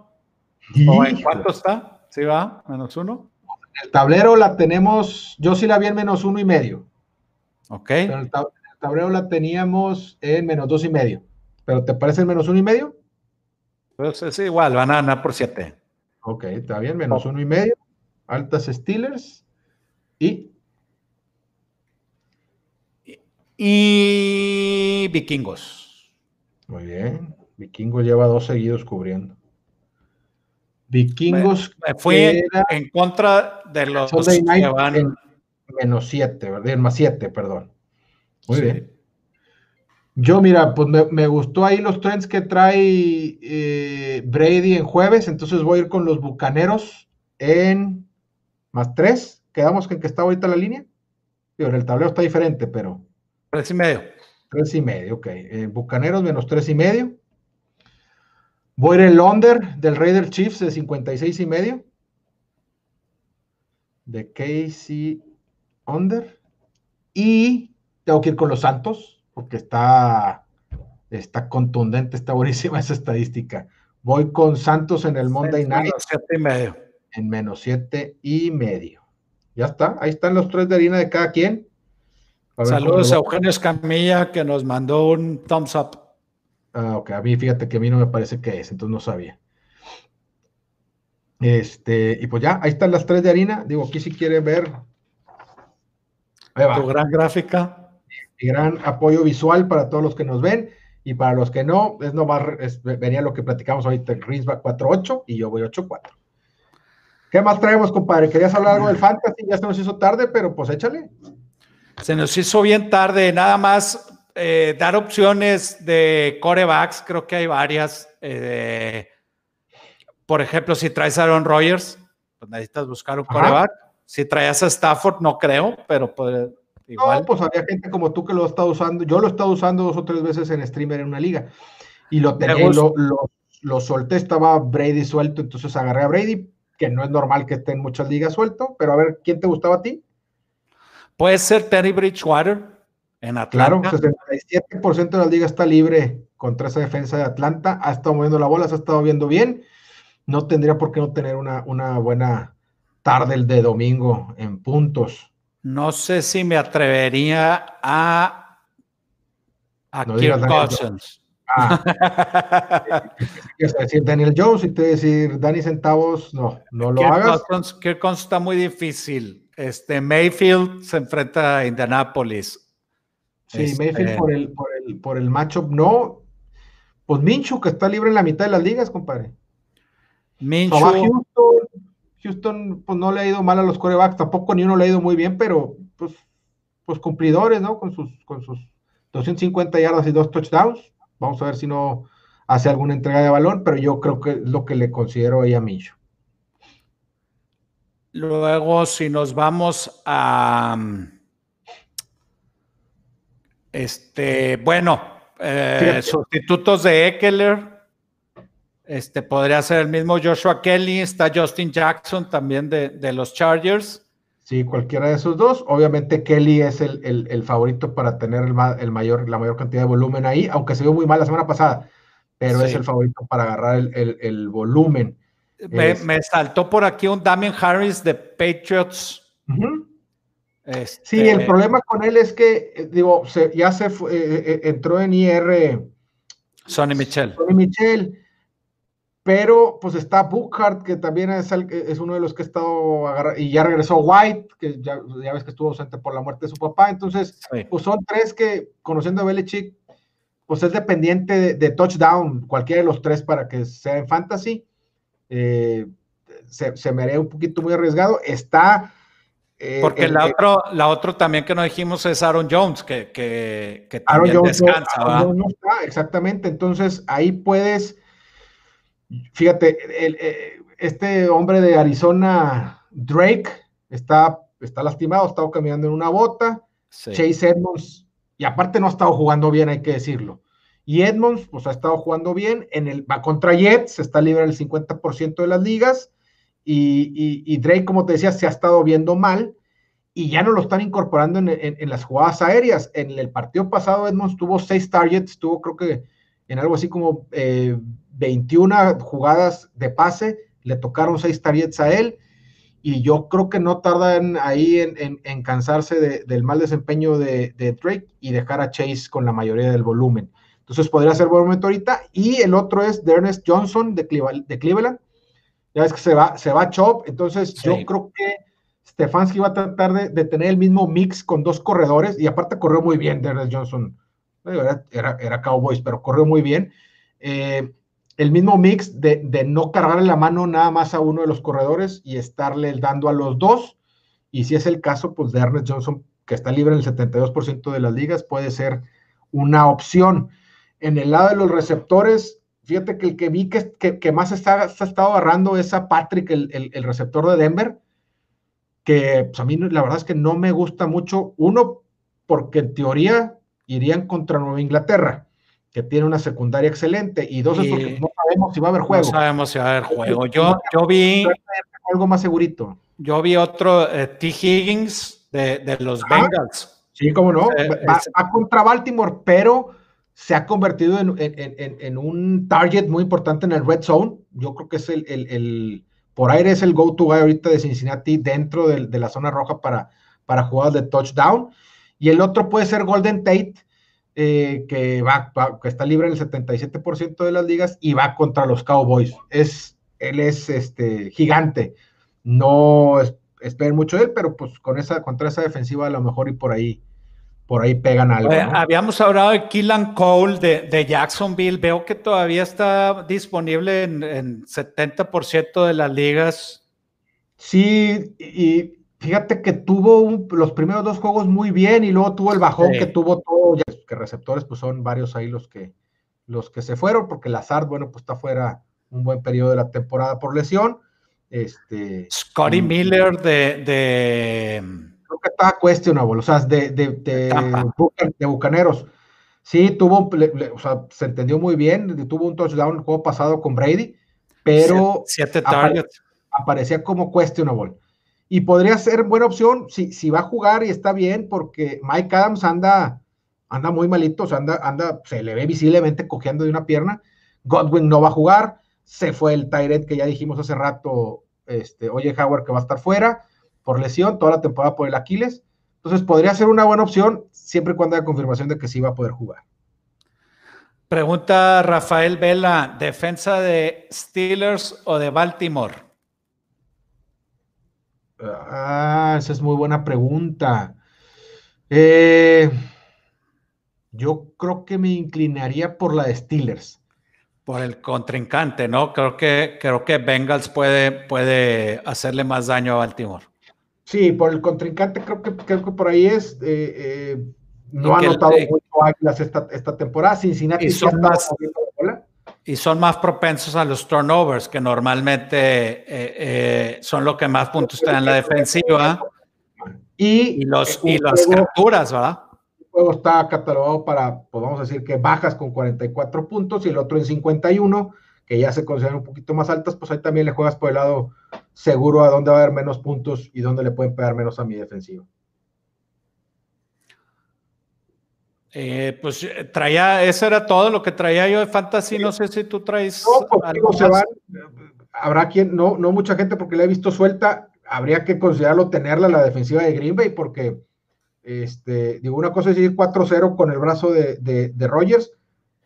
[SPEAKER 1] En cuánto está? ¿Sí va? ¿Menos uno?
[SPEAKER 2] El tablero la tenemos, yo sí la vi en menos uno y medio.
[SPEAKER 1] Ok.
[SPEAKER 2] Pero el, tablero la teníamos en menos dos y medio. ¿Pero te parece el menos uno y medio?
[SPEAKER 1] Pues es igual, van a ganar por siete.
[SPEAKER 2] Ok, está bien, menos uno y medio. Altas Steelers. Y
[SPEAKER 1] y Vikingos.
[SPEAKER 2] Muy bien. Vikingos lleva dos seguidos cubriendo. Vikingos.
[SPEAKER 1] Me, fui en contra de los
[SPEAKER 2] que van. menos siete, ¿verdad? En más siete, perdón. Muy bien. Yo, mira, pues me, gustó ahí los trends que trae eh, Brady en jueves, entonces voy a ir con los bucaneros en más tres. Quedamos con que está ahorita la línea. en el tablero está diferente, pero
[SPEAKER 1] Tres y medio.
[SPEAKER 2] Tres y medio, ok. Eh, Bucaneros menos tres y medio. Voy a ir el under del Raider Chiefs de 56 y medio. De Casey under. Y tengo que ir con los Santos, porque está, está contundente, está buenísima [laughs] esa estadística. Voy con Santos en el Monday Night.
[SPEAKER 1] Menos siete y medio.
[SPEAKER 2] En menos siete y medio. Ya está, ahí están los tres de harina de cada quien.
[SPEAKER 1] Saludos a Eugenio Escamilla que nos mandó un thumbs up.
[SPEAKER 2] Ah, ok, a mí fíjate que a mí no me parece que es, entonces no sabía. Este, y pues ya, ahí están las tres de harina. Digo, aquí si quieren ver.
[SPEAKER 1] Tu gran gráfica.
[SPEAKER 2] Mi gran apoyo visual para todos los que nos ven. Y para los que no, es nomás, venía lo que platicamos ahorita, Rinsback 4-8 y yo voy 8-4. ¿Qué más traemos, compadre? ¿Querías hablar algo del fantasy? Ya se nos hizo tarde, pero pues échale.
[SPEAKER 1] Se nos hizo bien tarde, nada más eh, dar opciones de corebacks, creo que hay varias. Eh, por ejemplo, si traes a Aaron Rodgers, pues necesitas buscar un coreback. Si traes a Stafford, no creo, pero igual.
[SPEAKER 2] No, pues había gente como tú que lo ha estado usando. Yo lo he estado usando dos o tres veces en streamer en una liga. Y lo tenía, lo, lo, solté, estaba Brady suelto, entonces agarré a Brady, que no es normal que esté en muchas ligas suelto, pero a ver, ¿quién te gustaba a ti?
[SPEAKER 1] Puede ser Terry Bridgewater en Atlanta.
[SPEAKER 2] Claro, 67% de la liga está libre contra esa defensa de Atlanta. Ha estado moviendo la bola, se ha estado viendo bien. No tendría por qué no tener una, una buena tarde el de domingo en puntos.
[SPEAKER 1] No sé si me atrevería a, a Kirk Cousins.
[SPEAKER 2] Ah. [laughs] decir Daniel Jones y te decir Danny Centavos, no, no lo hagas.
[SPEAKER 1] Kirk Cousins está muy difícil. Este, Mayfield se enfrenta a Indianapolis.
[SPEAKER 2] Sí, este, Mayfield por el, por el, por el matchup, no. Pues Minchu, que está libre en la mitad de las ligas, compadre.
[SPEAKER 1] Minchu.
[SPEAKER 2] Houston, Houston, pues no le ha ido mal a los corebacks, tampoco ni uno le ha ido muy bien, pero pues, pues cumplidores, ¿no? Con sus, con sus 250 yardas y dos touchdowns. Vamos a ver si no hace alguna entrega de balón, pero yo creo que es lo que le considero ahí a Minchu.
[SPEAKER 1] Luego, si nos vamos a. Este, bueno, eh, sustitutos de Eckler. Este podría ser el mismo Joshua Kelly. Está Justin Jackson también de, los Chargers.
[SPEAKER 2] Sí, cualquiera de esos dos. Obviamente Kelly es el, favorito para tener el, mayor, la mayor cantidad de volumen ahí, aunque se vio muy mal la semana pasada, pero es el favorito para agarrar el, volumen.
[SPEAKER 1] Me, saltó por aquí un Damien Harris de Patriots.
[SPEAKER 2] Sí, el este problema con él es que, eh, digo, ya se fue, entró en IR.
[SPEAKER 1] Sonny Michel.
[SPEAKER 2] Sonny Michel pero pues está Buchard, que también es, es uno de los que ha estado y ya regresó White, que ya, ya, ves que estuvo ausente por la muerte de su papá, entonces, pues son tres que, conociendo a Belichick, pues es dependiente de, touchdown, cualquiera de los tres para que sea en fantasy, eh, se, se, me haría un poquito muy arriesgado, está...
[SPEAKER 1] Eh, Porque la, otro, la otro también que no dijimos es Aaron Jones, que, que, que
[SPEAKER 2] también Aaron descansa. Aaron no está, exactamente, entonces ahí puedes Fíjate, eh, este hombre de Arizona, Drake, está, está lastimado, ha estado caminando en una bota. Chase Edmonds, y aparte no ha estado jugando bien, hay que decirlo. Y Edmonds, pues ha estado jugando bien. En el, va contra Jets, está libre del 50% de las ligas. Y, Drake, como te decía, se ha estado viendo mal y ya no lo están incorporando en, las jugadas aéreas. En el partido pasado, Edmonds tuvo seis targets, tuvo creo que en algo así como eh, 21 jugadas de pase, le tocaron 6 targets a él y yo creo que no tardan ahí en, cansarse del mal desempeño de, Drake y dejar a Chase con la mayoría del volumen. Entonces podría ser buen momento ahorita. Y el otro es Ernest Johnson de Cleveland. Ya ves que se va, se va Chop. Entonces yo creo que Stefanski va a tratar de, tener el mismo mix con dos corredores. Y aparte corrió muy bien Ernest Johnson. Era, era, era Cowboys, pero corrió muy bien. Eh, el mismo mix de, no cargarle la mano nada más a uno de los corredores y estarle dando a los dos. Y si es el caso, pues de Ernest Johnson, que está libre en el 72% de las ligas, puede ser una opción. En el lado de los receptores, fíjate que el que vi que, que, más está, se ha estado agarrando es a Patrick, el, receptor de Denver, que pues, a mí la verdad es que no me gusta mucho. Uno, porque en teoría irían contra Nueva Inglaterra que tiene una secundaria excelente, y dos es porque no sabemos si va a haber juego.
[SPEAKER 1] No sabemos si va a haber juego. Yo, yo vi.
[SPEAKER 2] Algo más segurito.
[SPEAKER 1] Yo vi otro, eh, T. Higgins de, los Bengals.
[SPEAKER 2] Sí, cómo no. va, contra Baltimore, pero se ha convertido en, un target muy importante en el red zone. Yo creo que es el, por aire es el go-to guy ahorita de Cincinnati dentro de, de, la zona roja para, para jugadas de touchdown. Y el otro puede ser Golden Tate, eh, que, va, que está libre en el 77% de las ligas y va contra los Cowboys. Es, él es este, gigante. No esperen mucho de él, pero pues con esa, contra esa defensiva a lo mejor y por ahí, por ahí pegan algo.
[SPEAKER 1] Habíamos hablado de Killan Cole de, Jacksonville. Veo que todavía está disponible en, en 70% de las ligas.
[SPEAKER 2] Sí, y fíjate que tuvo los primeros dos juegos muy bien y luego tuvo el bajón que tuvo todo, que receptores pues son varios ahí los que, los que se fueron, porque Lazard, bueno, pues está fuera un buen periodo de la temporada por lesión. Este,
[SPEAKER 1] Scotty Miller de, de,
[SPEAKER 2] Creo que estaba questionable, o sea, de, de, de, Bucaneros. Sí, tuvo, o sea, se entendió muy bien, tuvo un touchdown el juego pasado con Brady, pero
[SPEAKER 1] siete, targets.
[SPEAKER 2] aparecía como questionable y podría ser buena opción si, si va a jugar y está bien, porque Mike Adams anda, anda muy malito, o sea, anda, anda, se le ve visiblemente cojeando de una pierna. Godwin no va a jugar, se fue el Tyret que ya dijimos hace rato, este, oye Howard que va a estar fuera por lesión toda la temporada por el Aquiles. Entonces podría ser una buena opción siempre y cuando haya confirmación de que sí va a poder jugar.
[SPEAKER 1] Pregunta Rafael Vela, ¿defensa de Steelers o de Baltimore?
[SPEAKER 2] Ah, esa es muy buena pregunta. Eh, yo creo que me inclinaría por la de Steelers.
[SPEAKER 1] Por el contrincante, ¿no? Creo que, creo que Bengals puede, puede hacerle más daño a Baltimore.
[SPEAKER 2] Sí, por el contrincante creo que, creo que por ahí es. Eh, eh, no ha notado mucho Águilas esta, esta temporada. Cincinnati
[SPEAKER 1] son más, y son más propensos a los turnovers, que normalmente eh, son lo que más puntos te dan en la defensiva. Y, los, y las capturas, ¿verdad?
[SPEAKER 2] El juego está catalogado para, podemos decir que bajas con 44 puntos y el otro en 51, que ya se consideran un poquito más altas, pues ahí también le juegas por el lado seguro a dónde va a haber menos puntos y dónde le pueden pegar menos a mi defensiva.
[SPEAKER 1] Eh, pues eh, traía, eso era todo lo que traía yo de fantasy. No sé si tú traes.
[SPEAKER 2] No, pues, se van. Habrá quien, no, no mucha gente porque la he visto suelta. habría que considerarlo tenerla la defensiva de Green Bay, porque este, digo, una cosa es ir 4-0 con el brazo de, de, Rogers,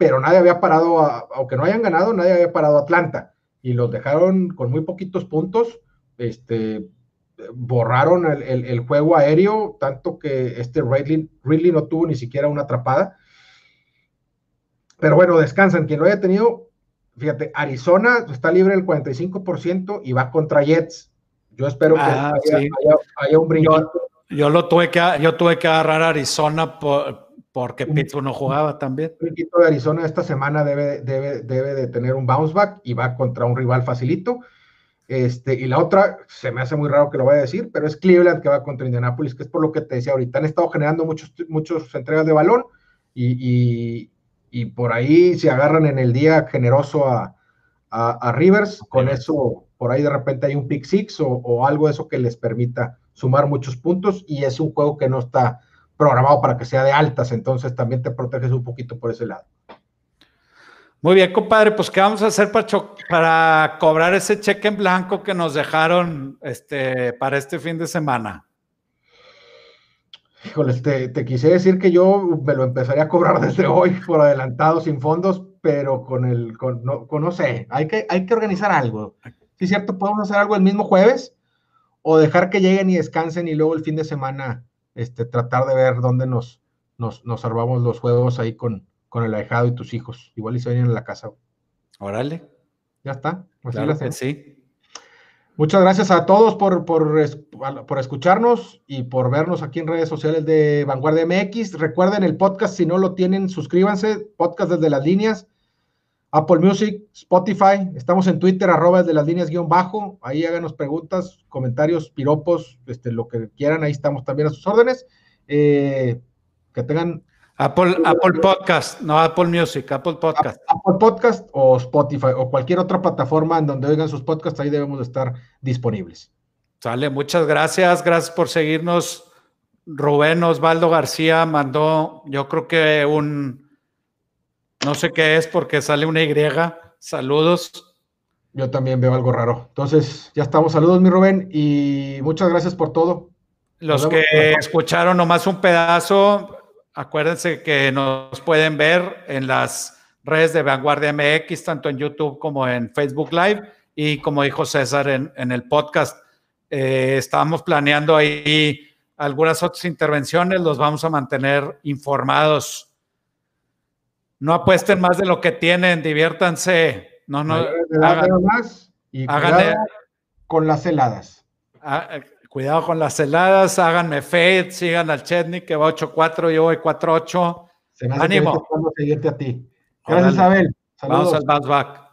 [SPEAKER 2] pero nadie había parado, aunque no hayan ganado, nadie había parado a Atlanta. Y los dejaron con muy poquitos puntos. Este, borraron el, juego aéreo, tanto que este Ridley, no tuvo ni siquiera una atrapada. Pero bueno, descansan. Quien lo haya tenido, fíjate, Arizona está libre el 45% y va contra Jets. Yo espero que ah, haya, un brinco.
[SPEAKER 1] Yo, lo tuve que, yo tuve que agarrar a Arizona porque Pittsburgh no jugaba también.
[SPEAKER 2] El equipo de Arizona esta semana debe, debe, debe de tener un bounce back y va contra un rival facilito. Este, y la otra, se me hace muy raro que lo vaya a decir, pero es Cleveland que va contra Indianapolis, que es por lo que te decía ahorita. Han estado generando muchos, muchos entregas de balón y, por ahí se agarran en el día generoso a, Rivers. Con eso, por ahí de repente hay un pick six o, algo de eso que les permita sumar muchos puntos. Y es un juego que no está programado para que sea de altas, entonces también te proteges un poquito por ese lado.
[SPEAKER 1] Muy bien, compadre, pues ¿qué vamos a hacer para, para cobrar ese cheque en blanco que nos dejaron este, para este fin de semana?
[SPEAKER 2] Híjole, te, quise decir que yo me lo empezaría a cobrar [laughs] desde hoy por adelantado, sin fondos, pero con el, con, no, no sé, hay que, hay que organizar algo. Sí, cierto, podemos hacer algo el mismo jueves o dejar que lleguen y descansen y luego el fin de semana este, tratar de ver dónde nos, nos, nos salvamos los juegos ahí con, con el ahijado y tus hijos. Igual y se vienen a la casa.
[SPEAKER 1] Órale.
[SPEAKER 2] Ya está.
[SPEAKER 1] Pues sí.
[SPEAKER 2] Muchas gracias a todos por, por, escucharnos y por vernos aquí en redes sociales de Vanguardia MX. Recuerden el podcast, si no lo tienen, suscríbanse. Podcast desde las líneas. Apple Music, Spotify. Estamos en Twitter, arroba desde las líneas guion bajo. Ahí háganos preguntas, comentarios, piropos, este, lo que quieran. Ahí estamos también a sus órdenes. Eh, que tengan
[SPEAKER 1] Apple, Apple Podcast, no Apple Music, Apple Podcast.
[SPEAKER 2] Apple Podcast o Spotify o cualquier otra plataforma en donde oigan sus podcasts, ahí debemos de estar disponibles.
[SPEAKER 1] Sale, muchas gracias, gracias por seguirnos. Rubén Osvaldo García mandó, yo creo que un, no sé qué es porque sale una Y. Saludos.
[SPEAKER 2] Yo también veo algo raro. Entonces, ya estamos. Saludos, mi Rubén, y muchas gracias por todo.
[SPEAKER 1] Los que escucharon nomás un pedazo, Acuérdense que nos pueden ver en las redes de Vanguardia MX, tanto en YouTube como en Facebook Live y como dijo César en, el podcast. Eh, estábamos planeando ahí algunas otras intervenciones, los vamos a mantener informados. No apuesten más de lo que tienen, diviértanse. No, no,
[SPEAKER 2] hagan, más y con las heladas.
[SPEAKER 1] Ah, Cuidado con las heladas, háganme fade, sigan al Chetney que va 8-4, yo voy 4-8.
[SPEAKER 2] Ánimo. seguirte a ti. Gracias, Abel.
[SPEAKER 1] Vamos al bounce back.